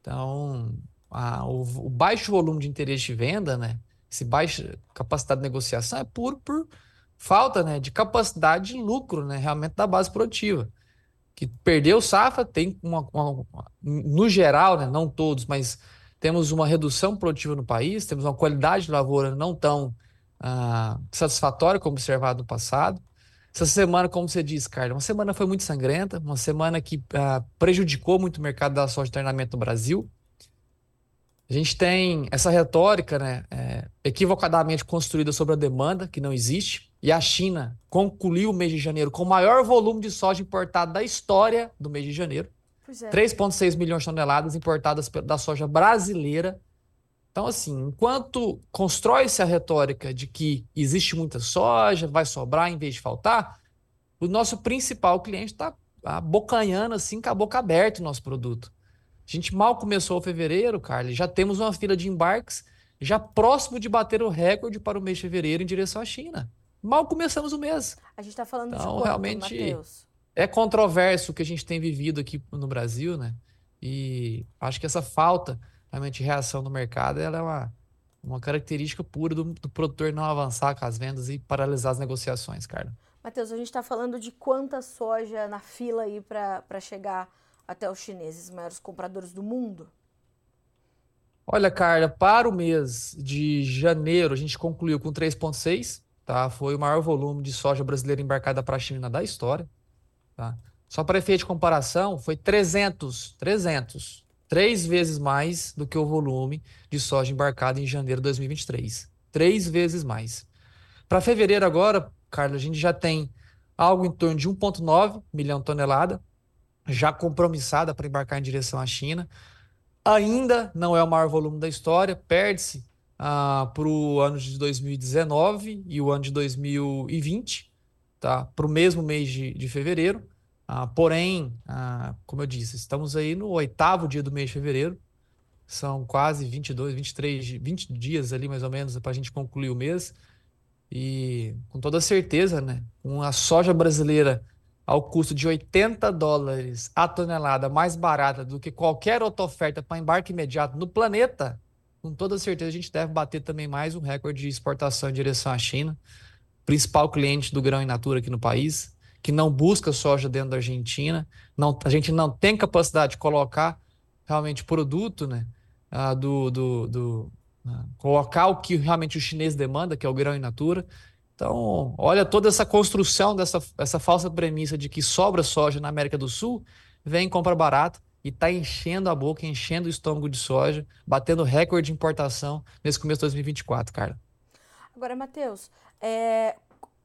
S2: Então, a- o, o baixo volume de interesse de venda, né, esse baixa capacidade de negociação é puro por falta, né, de capacidade de lucro, né, realmente da base produtiva que perdeu safra, tem uma, uma- uma- no geral, né, não todos, mas temos uma redução produtiva no país, temos uma qualidade de lavoura não tão ah, satisfatória como observado no passado. Essa semana, como você disse, Carla, uma semana foi muito sangrenta, uma semana que ah, prejudicou muito o mercado da soja de treinamento no Brasil. A gente tem essa retórica, né, é, equivocadamente construída sobre a demanda, que não existe, e a China concluiu o mês de janeiro com o maior volume de soja importado da história do mês de janeiro. É. 3,6 milhões de toneladas importadas da soja brasileira. Então, assim, enquanto constrói-se a retórica de que existe muita soja, vai sobrar em vez de faltar, o nosso principal cliente está abocanhando assim, com a boca aberta o nosso produto. A gente mal começou o fevereiro, Carlos, já temos uma fila de embarques já próximo de bater o recorde para o mês de fevereiro em direção à China. Mal começamos o mês.
S1: A gente está falando então, de quanto, realmente Mateus?
S2: é controverso o que a gente tem vivido aqui no Brasil, né? E acho que essa falta realmente reação no mercado ela é uma, uma característica pura do, do produtor não avançar com as vendas e paralisar as negociações, cara.
S1: Matheus, a gente está falando de quanta soja na fila aí para chegar até os chineses, maiores compradores do mundo?
S2: Olha, Carla, para o mês de janeiro, a gente concluiu com 3,6, tá? Foi o maior volume de soja brasileira embarcada para a China da história, tá? Só para efeito de comparação, foi 300, 300, três vezes mais do que o volume de soja embarcada em janeiro de 2023. Três vezes mais. Para fevereiro agora, Carla, a gente já tem algo em torno de 1,9 milhão de tonelada, já compromissada para embarcar em direção à China. Ainda não é o maior volume da história, perde-se ah, para o ano de 2019 e o ano de 2020, tá? para o mesmo mês de, de fevereiro. Ah, porém, ah, como eu disse, estamos aí no oitavo dia do mês de fevereiro, são quase 22, 23, 20 dias ali mais ou menos para a gente concluir o mês. E com toda certeza, né, com a soja brasileira ao custo de 80 dólares a tonelada mais barata do que qualquer outra oferta para embarque imediato no planeta, com toda certeza a gente deve bater também mais um recorde de exportação em direção à China, principal cliente do grão in natura aqui no país, que não busca soja dentro da Argentina. Não, a gente não tem capacidade de colocar realmente produto, né? Ah, do, do, do ah, colocar o que realmente o chinês demanda, que é o grão in natura. Então, olha toda essa construção dessa essa falsa premissa de que sobra soja na América do Sul, vem compra barata e está enchendo a boca, enchendo o estômago de soja, batendo recorde de importação nesse começo de 2024, cara.
S1: Agora, Matheus, é,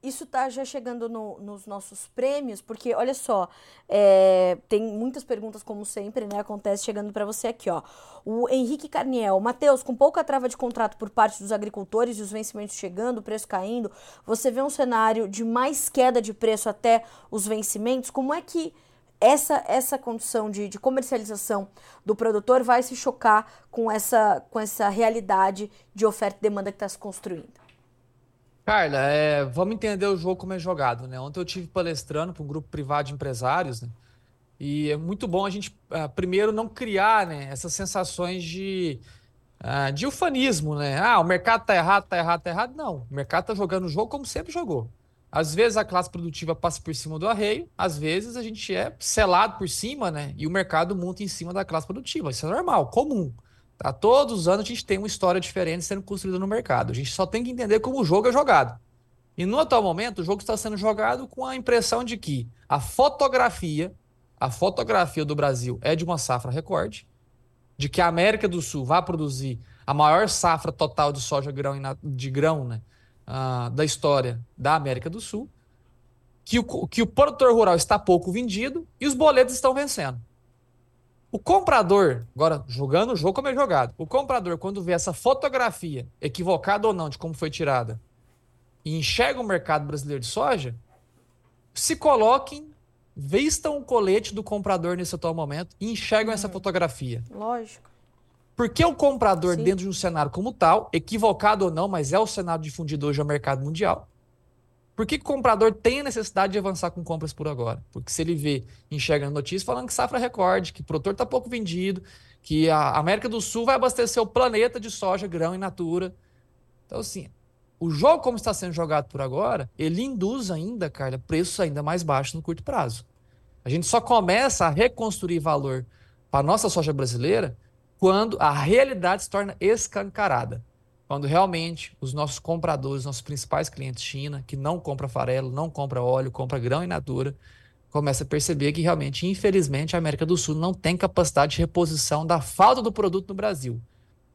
S1: isso tá já chegando no, nos nossos prêmios, porque olha só, é, tem muitas perguntas, como sempre, né? Acontece chegando para você aqui, ó. O Henrique Carniel, Matheus, com pouca trava de contrato por parte dos agricultores e os vencimentos chegando, o preço caindo, você vê um cenário de mais queda de preço até os vencimentos? Como é que essa, essa condição de, de comercialização do produtor vai se chocar com essa, com essa realidade de oferta e demanda que está se construindo?
S2: Carla, é, vamos entender o jogo como é jogado, né? Ontem eu tive palestrando para um grupo privado de empresários, né? E é muito bom a gente, uh, primeiro, não criar né, essas sensações de, uh, de ufanismo, né? Ah, o mercado tá errado, tá errado, tá errado. Não, o mercado tá jogando o jogo como sempre jogou. Às vezes a classe produtiva passa por cima do arreio, às vezes a gente é selado por cima, né? E o mercado monta em cima da classe produtiva. Isso é normal, comum. Tá? Todos os anos a gente tem uma história diferente sendo construída no mercado. A gente só tem que entender como o jogo é jogado. E no atual momento, o jogo está sendo jogado com a impressão de que a fotografia, a fotografia do Brasil é de uma safra recorde, de que a América do Sul vai produzir a maior safra total de soja grão de grão né, uh, da história da América do Sul, que o, que o produtor rural está pouco vendido e os boletos estão vencendo. O comprador, agora jogando o jogo como é jogado, o comprador, quando vê essa fotografia, equivocada ou não, de como foi tirada, e enxerga o mercado brasileiro de soja, se coloquem, vistam o colete do comprador nesse atual momento e enxergam essa uhum. fotografia.
S1: Lógico.
S2: Porque o comprador, Sim. dentro de um cenário como tal, equivocado ou não, mas é o cenário difundido hoje ao mercado mundial, por que, o comprador tem a necessidade de avançar com compras por agora? Porque se ele vê, enxerga notícias falando que safra recorde, que o produtor está pouco vendido, que a América do Sul vai abastecer o planeta de soja, grão e natura. Então, assim, o jogo como está sendo jogado por agora, ele induz ainda, Carla, preços ainda mais baixos no curto prazo. A gente só começa a reconstruir valor para a nossa soja brasileira quando a realidade se torna escancarada. Quando realmente os nossos compradores, nossos principais clientes China, que não compra farelo, não compra óleo, compra grão in natura, começa a perceber que realmente, infelizmente, a América do Sul não tem capacidade de reposição da falta do produto no Brasil.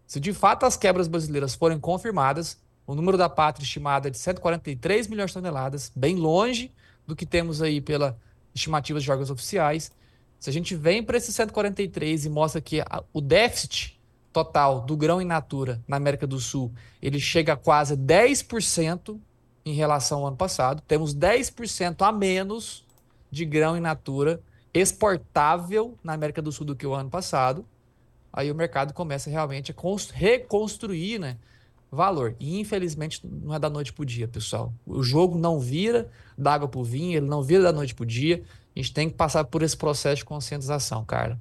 S2: Se de fato as quebras brasileiras forem confirmadas, o número da pátria estimado é de 143 milhões de toneladas, bem longe do que temos aí pela estimativa de órgãos oficiais. Se a gente vem para esses 143 e mostra que o déficit total do grão in natura na América do Sul, ele chega a quase 10% em relação ao ano passado. Temos 10% a menos de grão in natura exportável na América do Sul do que o ano passado. Aí o mercado começa realmente a reconstruir, né, valor. E infelizmente não é da noite para o dia, pessoal. O jogo não vira da água para o vinho, ele não vira da noite para o dia. A gente tem que passar por esse processo de conscientização, Carla.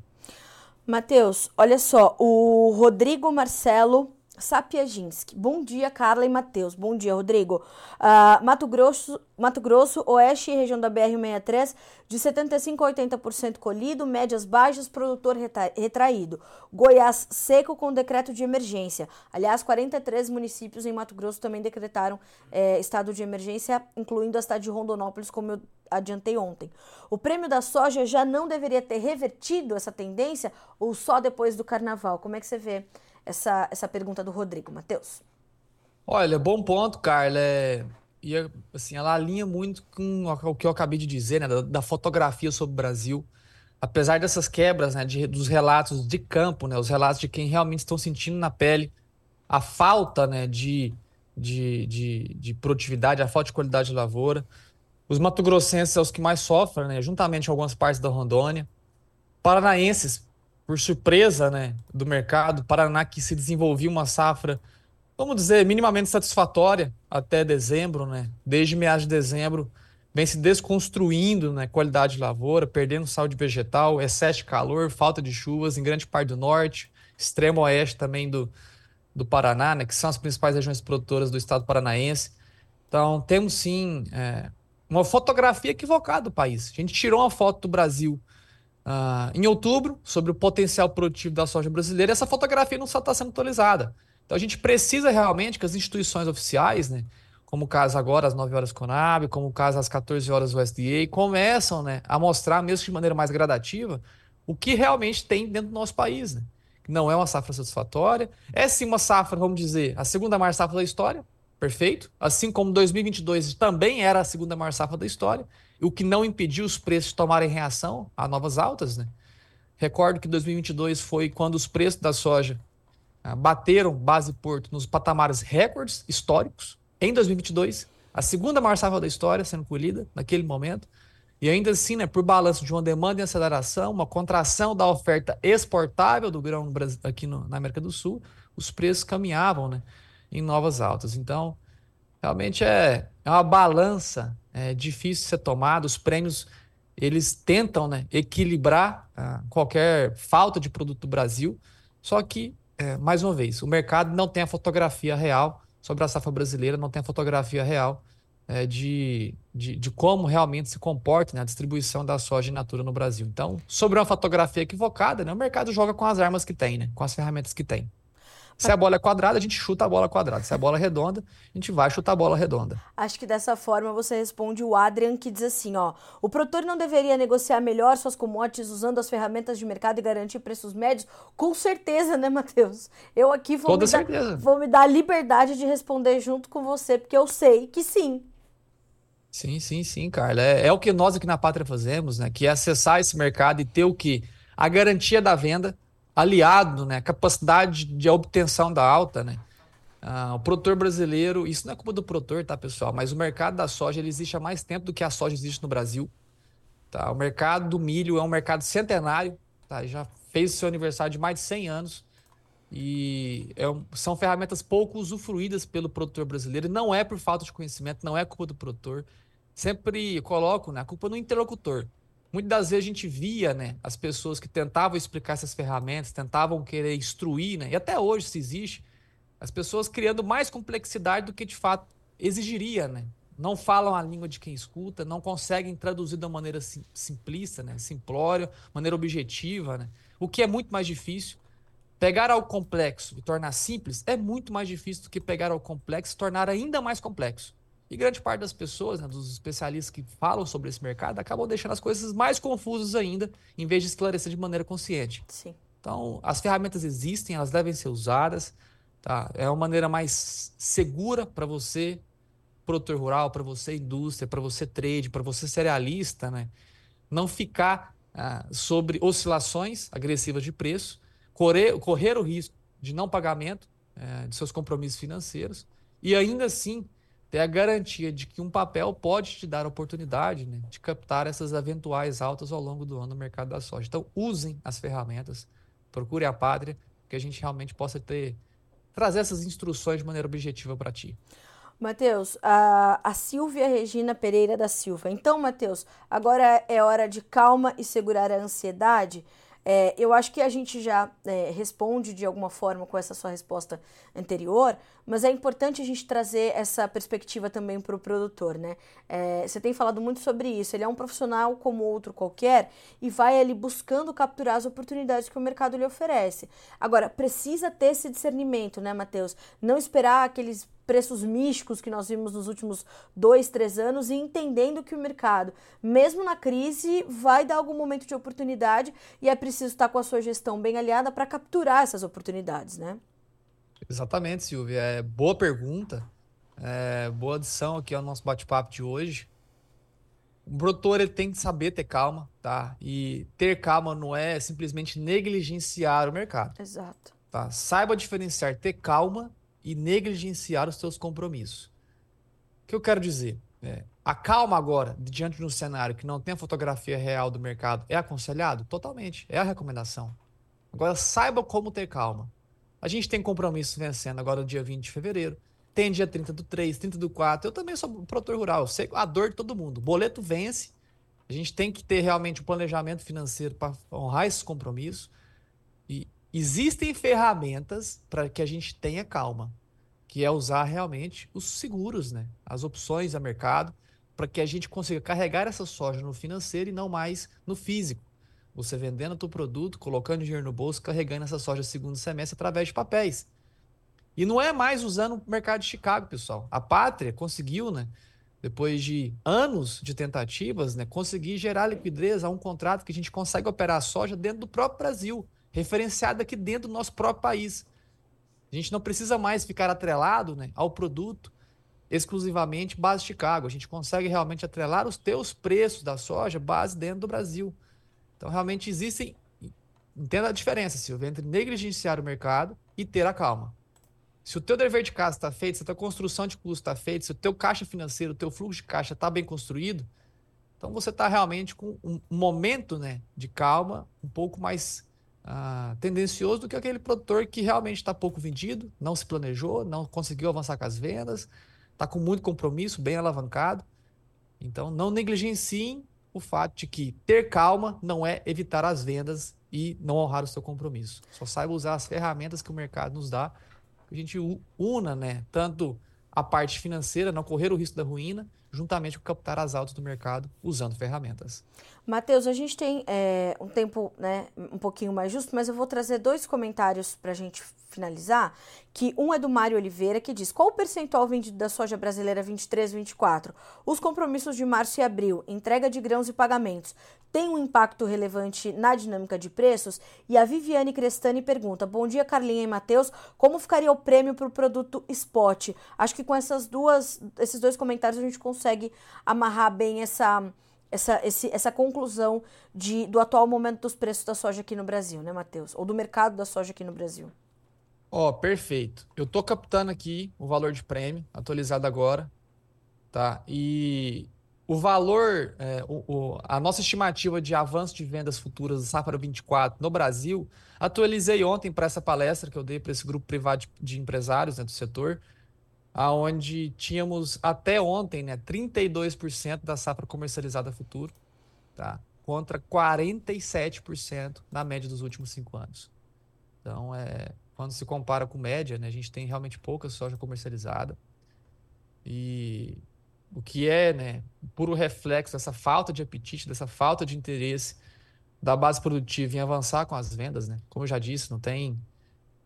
S1: Matheus, olha só, o Rodrigo Marcelo Sapiaginski. Bom dia, Carla e Matheus. Bom dia, Rodrigo. Uh, Mato Grosso, Mato Grosso, Oeste e região da BR-63, de 75% a 80% colhido, médias baixas, produtor retraído. Goiás seco com decreto de emergência. Aliás, 43 municípios em Mato Grosso também decretaram é, estado de emergência, incluindo a cidade de Rondonópolis, como eu adiantei ontem. O prêmio da soja já não deveria ter revertido essa tendência ou só depois do carnaval? Como é que você vê? essa, essa pergunta do Rodrigo. Matheus.
S2: Olha, bom ponto, Carla. É, e assim, ela alinha muito com o que eu acabei de dizer, né, da, da fotografia sobre o Brasil. Apesar dessas quebras, né, de, dos relatos de campo, né, os relatos de quem realmente estão sentindo na pele a falta, né, de, de, de, de produtividade, a falta de qualidade de lavoura. Os mato-grossenses são os que mais sofrem, né, juntamente com algumas partes da Rondônia. Paranaenses, por surpresa né, do mercado, Paraná que se desenvolvia uma safra, vamos dizer, minimamente satisfatória até dezembro, né? Desde meados de dezembro, vem se desconstruindo né, qualidade de lavoura, perdendo saúde vegetal, excesso de calor, falta de chuvas em grande parte do norte, extremo oeste também do, do Paraná, né, que são as principais regiões produtoras do estado paranaense. Então, temos sim é, uma fotografia equivocada do país. A gente tirou uma foto do Brasil uh, em outubro sobre o potencial produtivo da soja brasileira. Essa fotografia não está sendo atualizada. Então a gente precisa realmente que as instituições oficiais, né, como o caso agora às 9 horas Conab, como o caso às 14 horas o SDA, começam né, a mostrar, mesmo de maneira mais gradativa, o que realmente tem dentro do nosso país. Né? Não é uma safra satisfatória, é sim uma safra, vamos dizer, a segunda maior safra da história, perfeito. Assim como 2022 também era a segunda maior safra da história, o que não impediu os preços de tomarem reação a novas altas. Né? Recordo que 2022 foi quando os preços da soja ah, bateram base porto nos patamares recordes históricos em 2022, a segunda maior safra da história sendo colhida naquele momento. E ainda assim, né, por balanço de uma demanda em aceleração, uma contração da oferta exportável do grão aqui no, na América do Sul, os preços caminhavam né, em novas altas. Então, realmente é, é uma balança é, difícil de ser tomada. Os prêmios eles tentam né, equilibrar ah, qualquer falta de produto do Brasil, só que, é, mais uma vez, o mercado não tem a fotografia real sobre a safra brasileira, não tem a fotografia real é, de, de, de, como realmente se comporta né, a distribuição da soja in natura no Brasil. Então, sobre uma fotografia equivocada, né, o mercado joga com as armas que tem, né, com as ferramentas que tem. Se a bola é quadrada, a gente chuta a bola quadrada. Se a bola é redonda, a gente vai chutar a bola redonda.
S1: Acho que dessa forma você responde o Adrian que diz assim, ó, o produtor não deveria negociar melhor suas commodities usando as ferramentas de mercado e garantir preços médios? Com certeza, né, Matheus? Eu aqui vou, Toda me, certeza. Dar, vou me dar a liberdade de responder junto com você, porque eu sei que sim.
S2: Sim, sim, sim, Carla. É, é o que nós aqui na Pátria fazemos, né? Que é acessar esse mercado e ter o que? A garantia da venda, aliado, né, capacidade de obtenção da alta, né? Ah, o produtor brasileiro, isso não é culpa do produtor, tá, pessoal? Mas o mercado da soja ele existe há mais tempo do que a soja existe no Brasil. Tá? O mercado do milho é um mercado centenário, tá? já fez seu aniversário de mais de 100 anos e é um, são ferramentas pouco usufruídas pelo produtor brasileiro. Não é por falta de conhecimento, não é culpa do produtor. Sempre coloco né, a culpa no interlocutor. Muitas das vezes a gente via né, as pessoas que tentavam explicar essas ferramentas, tentavam querer instruir, né, e até hoje se existe, as pessoas criando mais complexidade do que de fato exigiria. Né? Não falam a língua de quem escuta, não conseguem traduzir uma maneira sim, simplista, né, simplória, maneira objetiva, né? o que é muito mais difícil. Pegar algo complexo e tornar simples é muito mais difícil do que pegar algo complexo e tornar ainda mais complexo. E grande parte das pessoas, né, dos especialistas que falam sobre esse mercado, acabam deixando as coisas mais confusas ainda, em vez de esclarecer de maneira consciente.
S1: Sim.
S2: Então, as ferramentas existem, elas devem ser usadas. Tá? É uma maneira mais segura para você, produtor rural, para você, indústria, para você, trade, para você, cerealista, né? não ficar ah, sobre oscilações agressivas de preço, correr, correr o risco de não pagamento eh, de seus compromissos financeiros e ainda assim ter a garantia de que um papel pode te dar a oportunidade né, de captar essas eventuais altas ao longo do ano no mercado da soja. Então, usem as ferramentas, procure a pátria, que a gente realmente possa ter trazer essas instruções de maneira objetiva para ti.
S1: Matheus, a, a Silvia Regina Pereira da Silva. Então, Matheus, agora é hora de calma e segurar a ansiedade. É, eu acho que a gente já é, responde de alguma forma com essa sua resposta anterior, mas é importante a gente trazer essa perspectiva também para o produtor, né? É, você tem falado muito sobre isso. Ele é um profissional como outro qualquer e vai ali buscando capturar as oportunidades que o mercado lhe oferece. Agora, precisa ter esse discernimento, né, Matheus? Não esperar aqueles preços místicos que nós vimos nos últimos dois, três anos e entendendo que o mercado, mesmo na crise, vai dar algum momento de oportunidade e é preciso estar com a sua gestão bem aliada para capturar essas oportunidades, né?
S2: Exatamente, Silvia. É, boa pergunta. É, boa adição aqui ao nosso bate-papo de hoje. O produtor ele tem que saber ter calma, tá? E ter calma não é simplesmente negligenciar o mercado.
S1: Exato.
S2: Tá? Saiba diferenciar ter calma e negligenciar os seus compromissos. O que eu quero dizer? É, a calma agora, diante de um cenário que não tem a fotografia real do mercado, é aconselhado? Totalmente. É a recomendação. Agora, saiba como ter calma. A gente tem compromisso vencendo agora dia 20 de fevereiro. Tem dia 30 do 3, 30 do 4. Eu também sou produtor rural. Eu sei a dor de todo mundo. Boleto vence. A gente tem que ter realmente um planejamento financeiro para honrar esses compromissos. E Existem ferramentas para que a gente tenha calma, que é usar realmente os seguros, né? as opções a mercado, para que a gente consiga carregar essa soja no financeiro e não mais no físico. Você vendendo o teu produto, colocando dinheiro no bolso, carregando essa soja segundo semestre através de papéis. E não é mais usando o mercado de Chicago, pessoal. A Pátria conseguiu, né, depois de anos de tentativas, né, conseguir gerar liquidez a um contrato que a gente consegue operar a soja dentro do próprio Brasil referenciada aqui dentro do nosso próprio país. A gente não precisa mais ficar atrelado né, ao produto exclusivamente base Chicago. A gente consegue realmente atrelar os teus preços da soja base dentro do Brasil. Então, realmente existem. Entenda a diferença, Silvio, entre negligenciar o mercado e ter a calma. Se o teu dever de casa está feito, se a tua construção de custo está feita, se o teu caixa financeiro, o teu fluxo de caixa está bem construído, então você está realmente com um momento né, de calma um pouco mais ah, tendencioso do que aquele produtor que realmente está pouco vendido, não se planejou, não conseguiu avançar com as vendas, está com muito compromisso, bem alavancado. Então, não negligenciem o fato de que ter calma não é evitar as vendas e não honrar o seu compromisso. Só saiba usar as ferramentas que o mercado nos dá, que a gente una, né, tanto a parte financeira, não correr o risco da ruína, juntamente com captar as altas do mercado usando ferramentas.
S1: Matheus, a gente tem é, um tempo né, um pouquinho mais justo, mas eu vou trazer dois comentários para a gente finalizar. Que um é do Mário Oliveira, que diz: qual o percentual vendido da soja brasileira 23 24? Os compromissos de março e abril, entrega de grãos e pagamentos, tem um impacto relevante na dinâmica de preços? E a Viviane Crestani pergunta: Bom dia, Carlinha e Matheus. Como ficaria o prêmio para o produto spot? Acho que com essas duas, esses dois comentários a gente consegue amarrar bem essa essa, esse, essa conclusão de, do atual momento dos preços da soja aqui no Brasil, né, Matheus? Ou do mercado da soja aqui no Brasil.
S2: Ó, oh, perfeito. Eu tô captando aqui o valor de prêmio, atualizado agora, tá? E o valor, é, o, o, a nossa estimativa de avanço de vendas futuras do Safra 24 no Brasil, atualizei ontem para essa palestra que eu dei para esse grupo privado de, de empresários né, do setor aonde tínhamos até ontem, né, 32% da safra comercializada futuro, tá? Contra 47% na média dos últimos cinco anos. Então, é, quando se compara com média, né, a gente tem realmente pouca soja comercializada. E o que é, né, puro reflexo dessa falta de apetite, dessa falta de interesse da base produtiva em avançar com as vendas, né? Como eu já disse, não tem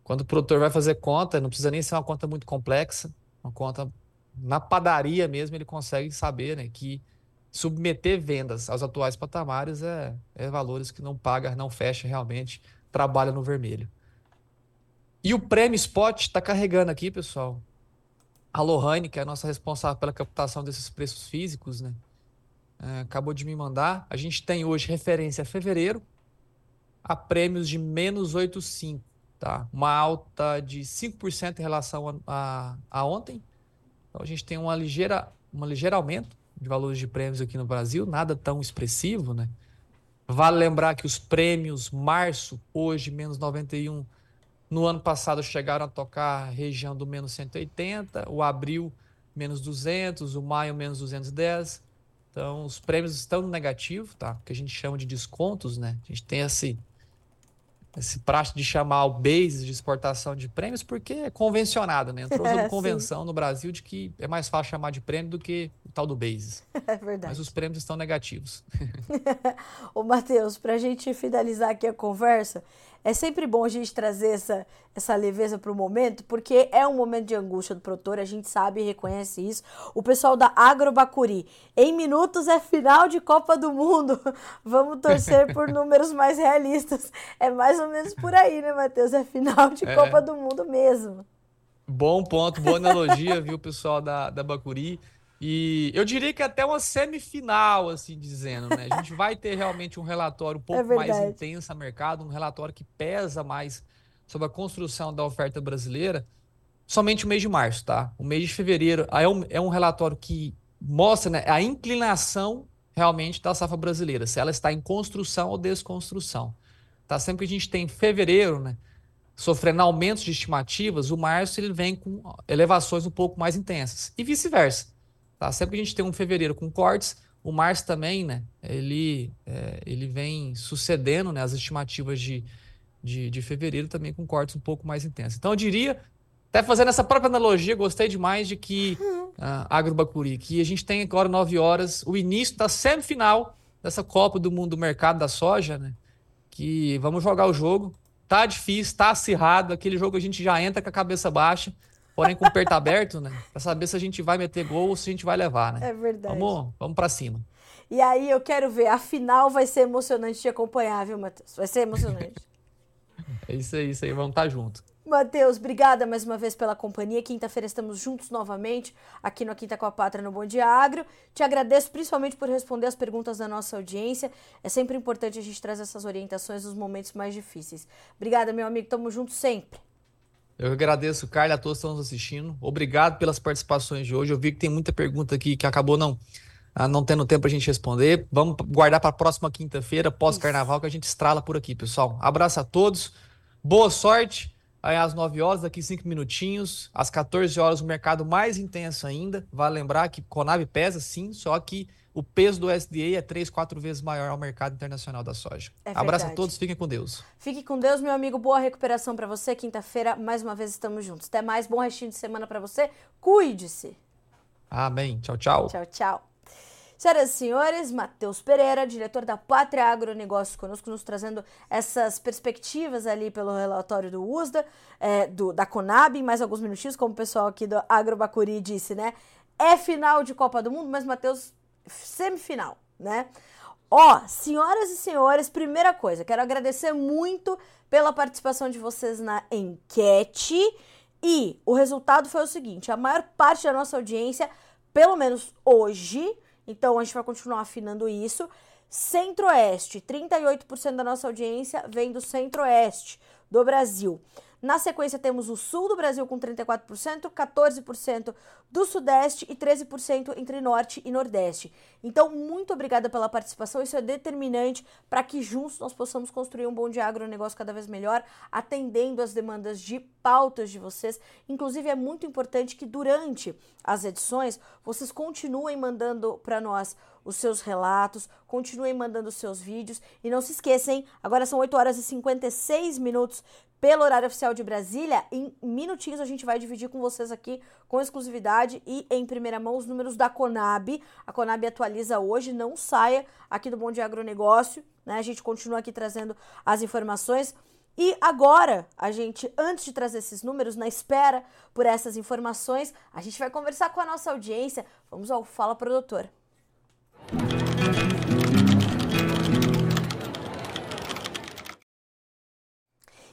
S2: quando o produtor vai fazer conta, não precisa nem ser uma conta muito complexa uma conta na padaria mesmo, ele consegue saber né, que submeter vendas aos atuais patamares é, é valores que não paga, não fecha realmente trabalha no vermelho. E o prêmio Spot está carregando aqui, pessoal. A Lohane, que é a nossa responsável pela captação desses preços físicos, né? É, acabou de me mandar. A gente tem hoje referência a fevereiro a prêmios de menos 8,5, tá? Uma alta de 5% em relação a, a, a ontem. Então a gente tem uma ligeira, uma ligeira aumento de valores de prêmios aqui no Brasil, nada tão expressivo, né? Vale lembrar que os prêmios março, hoje, menos 91, no ano passado chegaram a tocar a região do menos 180, o abril, menos 200, o maio, menos 210. Então, os prêmios estão no negativo, tá? Que a gente chama de descontos, né? A gente tem esse, esse praxe de chamar o base de exportação de prêmios porque é convencionado, né? Entrou uma convenção no Brasil de que é mais fácil chamar de prêmio do que o tal do base.
S1: É verdade.
S2: Mas os prêmios estão negativos.
S1: Ô, Matheus, para a gente finalizar aqui a conversa, é sempre bom a gente trazer essa, essa leveza para o momento, porque é um momento de angústia do produtor, a gente sabe e reconhece isso. O pessoal da Agrobacuri, em minutos é final de Copa do Mundo. Vamos torcer por números mais realistas. É mais ou menos por aí, né, Matheus? É final de é. Copa do Mundo mesmo.
S2: Bom ponto, boa analogia, viu, pessoal da, da Bacuri. E eu diria que até uma semifinal, assim dizendo, né? A gente vai ter realmente um relatório um pouco é mais intenso a mercado, um relatório que pesa mais sobre a construção da oferta brasileira, somente o mês de março, tá? O mês de fevereiro é um, é um relatório que mostra né, a inclinação realmente da safra brasileira, se ela está em construção ou desconstrução. Tá? Sempre que a gente tem fevereiro, né? Sofrendo aumentos de estimativas, o março ele vem com elevações um pouco mais intensas. E vice-versa. Tá? Sempre que a gente tem um fevereiro com cortes, o março também, né? Ele, é, ele vem sucedendo né, as estimativas de, de, de fevereiro também com cortes um pouco mais intensos. Então eu diria, até fazendo essa própria analogia, gostei demais de que uh, Agrobacuri, que a gente tem agora 9 horas, o início da semifinal dessa Copa do Mundo do Mercado da Soja, né? Que vamos jogar o jogo. Tá difícil, tá acirrado, aquele jogo a gente já entra com a cabeça baixa porém com o perto aberto, né? Pra saber se a gente vai meter gol ou se a gente vai levar, né?
S1: É verdade.
S2: Vamos, vamos pra cima.
S1: E aí eu quero ver, a final vai ser emocionante de acompanhar, viu, Matheus? Vai ser emocionante.
S2: é isso aí, isso aí, vamos estar tá junto.
S1: Matheus, obrigada mais uma vez pela companhia. Quinta-feira estamos juntos novamente aqui no Quinta com a Pátria no Bom Dia Agro. Te agradeço principalmente por responder as perguntas da nossa audiência. É sempre importante a gente trazer essas orientações nos momentos mais difíceis. Obrigada, meu amigo. Tamo junto sempre.
S2: Eu agradeço, Carla, a todos que estão nos assistindo. Obrigado pelas participações de hoje. Eu vi que tem muita pergunta aqui que acabou não, ah, não tendo tempo para a gente responder. Vamos guardar para a próxima quinta-feira, pós-carnaval, que a gente estrala por aqui, pessoal. Abraço a todos. Boa sorte. Aí às 9 horas, daqui 5 minutinhos. Às 14 horas, o mercado mais intenso ainda. Vale lembrar que Conab pesa sim, só que o peso do SDA é três, quatro vezes maior ao mercado internacional da soja. É Abraço a todos, fiquem com Deus.
S1: Fique com Deus, meu amigo. Boa recuperação para você. Quinta-feira, mais uma vez, estamos juntos. Até mais, bom restinho de semana para você. Cuide-se.
S2: Amém. Tchau, tchau.
S1: Tchau, tchau. Senhoras e senhores, Matheus Pereira, diretor da Pátria Agronegócio, conosco, nos trazendo essas perspectivas ali pelo relatório do USDA, é, do, da Conab, em mais alguns minutinhos, como o pessoal aqui do Agrobacuri disse, né? É final de Copa do Mundo, mas Matheus semifinal, né? Ó, senhoras e senhores, primeira coisa, quero agradecer muito pela participação de vocês na enquete. E o resultado foi o seguinte: a maior parte da nossa audiência, pelo menos hoje, então a gente vai continuar afinando isso. Centro-Oeste, 38% da nossa audiência vem do Centro-Oeste do Brasil. Na sequência, temos o sul do Brasil com 34%, 14% do sudeste e 13% entre norte e nordeste. Então, muito obrigada pela participação. Isso é determinante para que juntos nós possamos construir um bom de agronegócio cada vez melhor, atendendo às demandas de pautas de vocês. Inclusive, é muito importante que durante as edições vocês continuem mandando para nós os seus relatos, continuem mandando os seus vídeos e não se esqueçam, agora são 8 horas e 56 minutos pelo horário oficial de Brasília. Em minutinhos a gente vai dividir com vocês aqui com exclusividade e em primeira mão os números da Conab. A Conab atualiza hoje, não saia aqui do Bom Dia Agronegócio, né? A gente continua aqui trazendo as informações. E agora, a gente, antes de trazer esses números, na espera por essas informações, a gente vai conversar com a nossa audiência. Vamos ao Fala Produtor.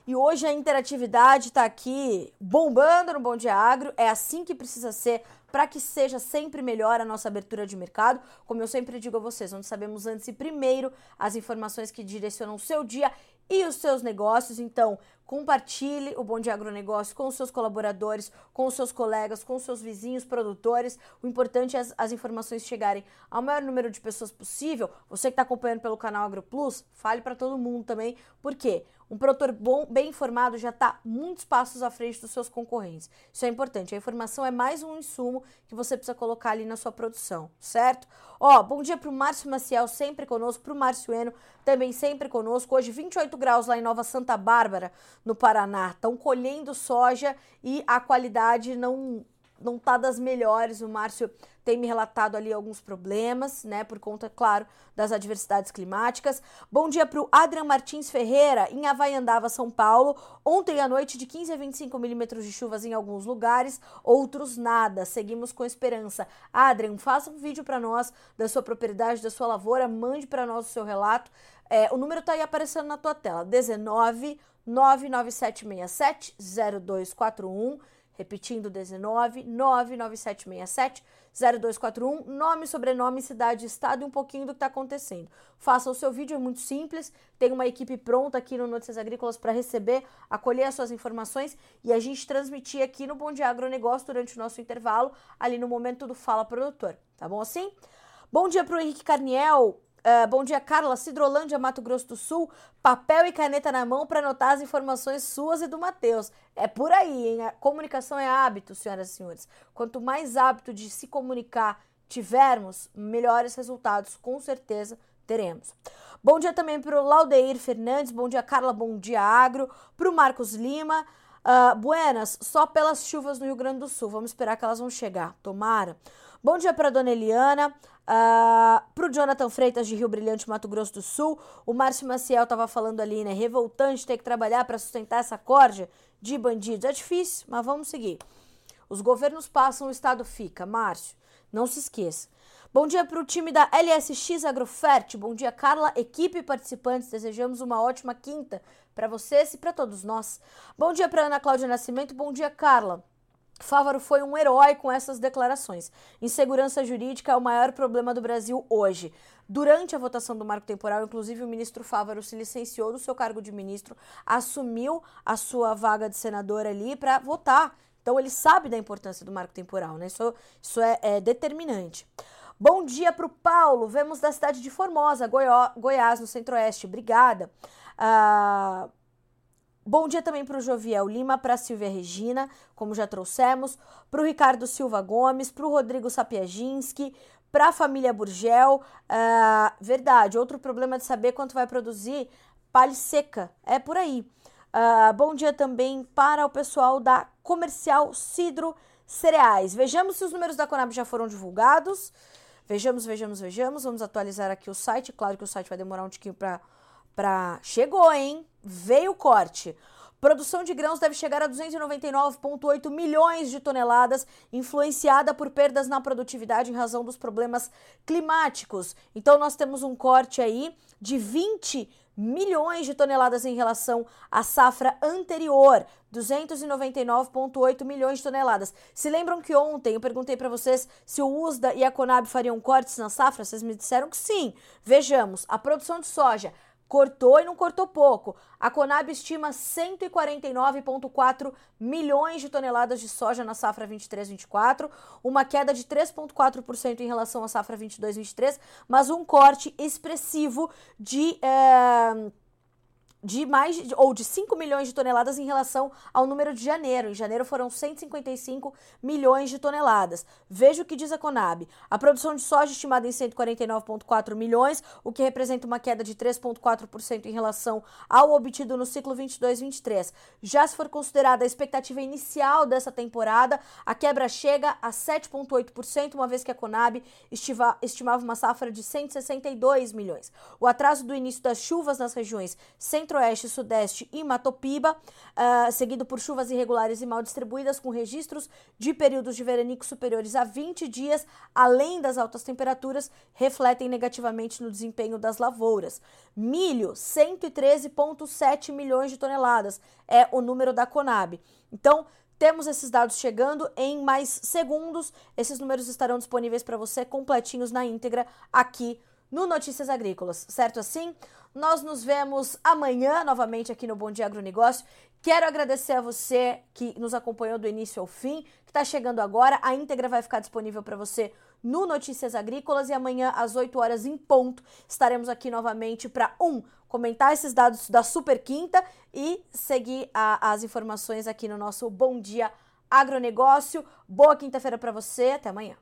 S1: E hoje a interatividade está aqui bombando no Bom Dia Agro. É assim que precisa ser para que seja sempre melhor a nossa abertura de mercado. Como eu sempre digo a vocês, onde sabemos antes e primeiro as informações que direcionam o seu dia e os seus negócios. Então, compartilhe o Bom Dia Agronegócio com os seus colaboradores, com os seus colegas, com os seus vizinhos produtores. O importante é as, as informações chegarem ao maior número de pessoas possível. Você que está acompanhando pelo canal AgroPlus, fale para todo mundo também, porque um produtor bom, bem informado já está muitos passos à frente dos seus concorrentes. Isso é importante. A informação é mais um insumo que você precisa colocar ali na sua produção, certo? Ó, bom dia para o Márcio Maciel, sempre conosco, para o Márcio Eno, também sempre conosco. Hoje, 28 graus lá em Nova Santa Bárbara, no Paraná. Estão colhendo soja e a qualidade não não tá das melhores. O Márcio tem me relatado ali alguns problemas, né, por conta, claro, das adversidades climáticas. Bom dia para o Adrian Martins Ferreira, em Havaiandava, São Paulo. Ontem à noite, de 15 a 25 milímetros de chuvas em alguns lugares, outros nada. Seguimos com esperança. Adrian, faça um vídeo para nós da sua propriedade, da sua lavoura, mande para nós o seu relato. É, o número está aí aparecendo na tua tela: 19 99767 0241. Repetindo, 19 99767 0241, nome, sobrenome, cidade, estado e um pouquinho do que está acontecendo. Faça o seu vídeo, é muito simples. Tem uma equipe pronta aqui no Notícias Agrícolas para receber, acolher as suas informações e a gente transmitir aqui no Bom Dia Agronegócio durante o nosso intervalo, ali no momento do Fala Produtor. Tá bom assim? Bom dia para o Henrique Carniel, Uh, bom dia, Carla. Cidrolândia, Mato Grosso do Sul. Papel e caneta na mão para anotar as informações suas e do Matheus. É por aí, hein? A comunicação é hábito, senhoras e senhores. Quanto mais hábito de se comunicar tivermos, melhores resultados, com certeza teremos. Bom dia também para o Laudeir Fernandes. Bom dia, Carla. Bom dia, Agro. Para o Marcos Lima. Uh, buenas, só pelas chuvas no Rio Grande do Sul. Vamos esperar que elas vão chegar. Tomara. Bom dia para dona Eliana, uh, ah, para o Jonathan Freitas de Rio Brilhante, Mato Grosso do Sul. O Márcio Maciel estava falando ali, né? Revoltante ter que trabalhar para sustentar essa corja de bandidos. É difícil, mas vamos seguir. Os governos passam, o Estado fica. Márcio, não se esqueça. Bom dia para o time da LSX Agrofert. Bom dia, Carla, equipe e participantes. Desejamos uma ótima quinta para vocês e para todos nós. Bom dia para Ana Cláudia Nascimento. Bom dia, Carla. Fávaro foi um herói com essas declarações. Insegurança jurídica é o maior problema do Brasil hoje. Durante a votação do marco temporal, inclusive, o ministro Fávaro se licenciou do seu cargo de ministro, assumiu a sua vaga de senador ali para votar. Então, ele sabe da importância do marco temporal, né? Isso, isso é, é determinante. Bom dia para o Paulo. Vemos da cidade de Formosa, Goió, Goiás, no centro-oeste. Obrigada. Uh, Bom dia também para o Joviel Lima, para a Silvia Regina, como já trouxemos, para o Ricardo Silva Gomes, para o Rodrigo Sapiaginski, para a família Burgel. Uh, verdade, outro problema de saber quanto vai produzir palha seca. É por aí. Uh, bom dia também para o pessoal da Comercial Cidro Cereais. Vejamos se os números da Conab já foram divulgados. Vejamos, vejamos, vejamos. Vamos atualizar aqui o site. Claro que o site vai demorar um tiquinho para para. Chegou, hein? Veio o corte. Produção de grãos deve chegar a 299,8 milhões de toneladas, influenciada por perdas na produtividade em razão dos problemas climáticos. Então, nós temos um corte aí de 20 milhões de toneladas em relação à safra anterior, 299,8 milhões de toneladas. Se lembram que ontem eu perguntei para vocês se o USDA e a Conab fariam cortes na safra? Vocês me disseram que sim. Vejamos, a produção de soja cortou e não cortou pouco. A Conab estima 149,4 milhões de toneladas de soja na safra 23-24, uma queda de 3,4% em relação à safra 22-23, mas um corte expressivo de. É de mais ou de 5 milhões de toneladas em relação ao número de janeiro. Em janeiro foram 155 milhões de toneladas. Veja o que diz a Conab. A produção de soja estimada em 149,4 milhões, o que representa uma queda de 3,4% em relação ao obtido no ciclo 22-23. Já se for considerada a expectativa inicial dessa temporada, a quebra chega a 7,8%, uma vez que a Conab estiva, estimava uma safra de 162 milhões. O atraso do início das chuvas nas regiões centro Centro-Oeste, Sudeste e Matopiba, uh, seguido por chuvas irregulares e mal distribuídas, com registros de períodos de veranico superiores a 20 dias, além das altas temperaturas, refletem negativamente no desempenho das lavouras. Milho, 113,7 milhões de toneladas, é o número da Conab. Então, temos esses dados chegando em mais segundos. Esses números estarão disponíveis para você completinhos na íntegra aqui no Notícias Agrícolas, certo assim? Nós nos vemos amanhã novamente aqui no Bom Dia Agronegócio. Quero agradecer a você que nos acompanhou do início ao fim, que está chegando agora. A íntegra vai ficar disponível para você no Notícias Agrícolas e amanhã às 8 horas em ponto estaremos aqui novamente para um comentar esses dados da Super Quinta e seguir a, as informações aqui no nosso Bom Dia Agronegócio. Boa quinta-feira para você, até amanhã.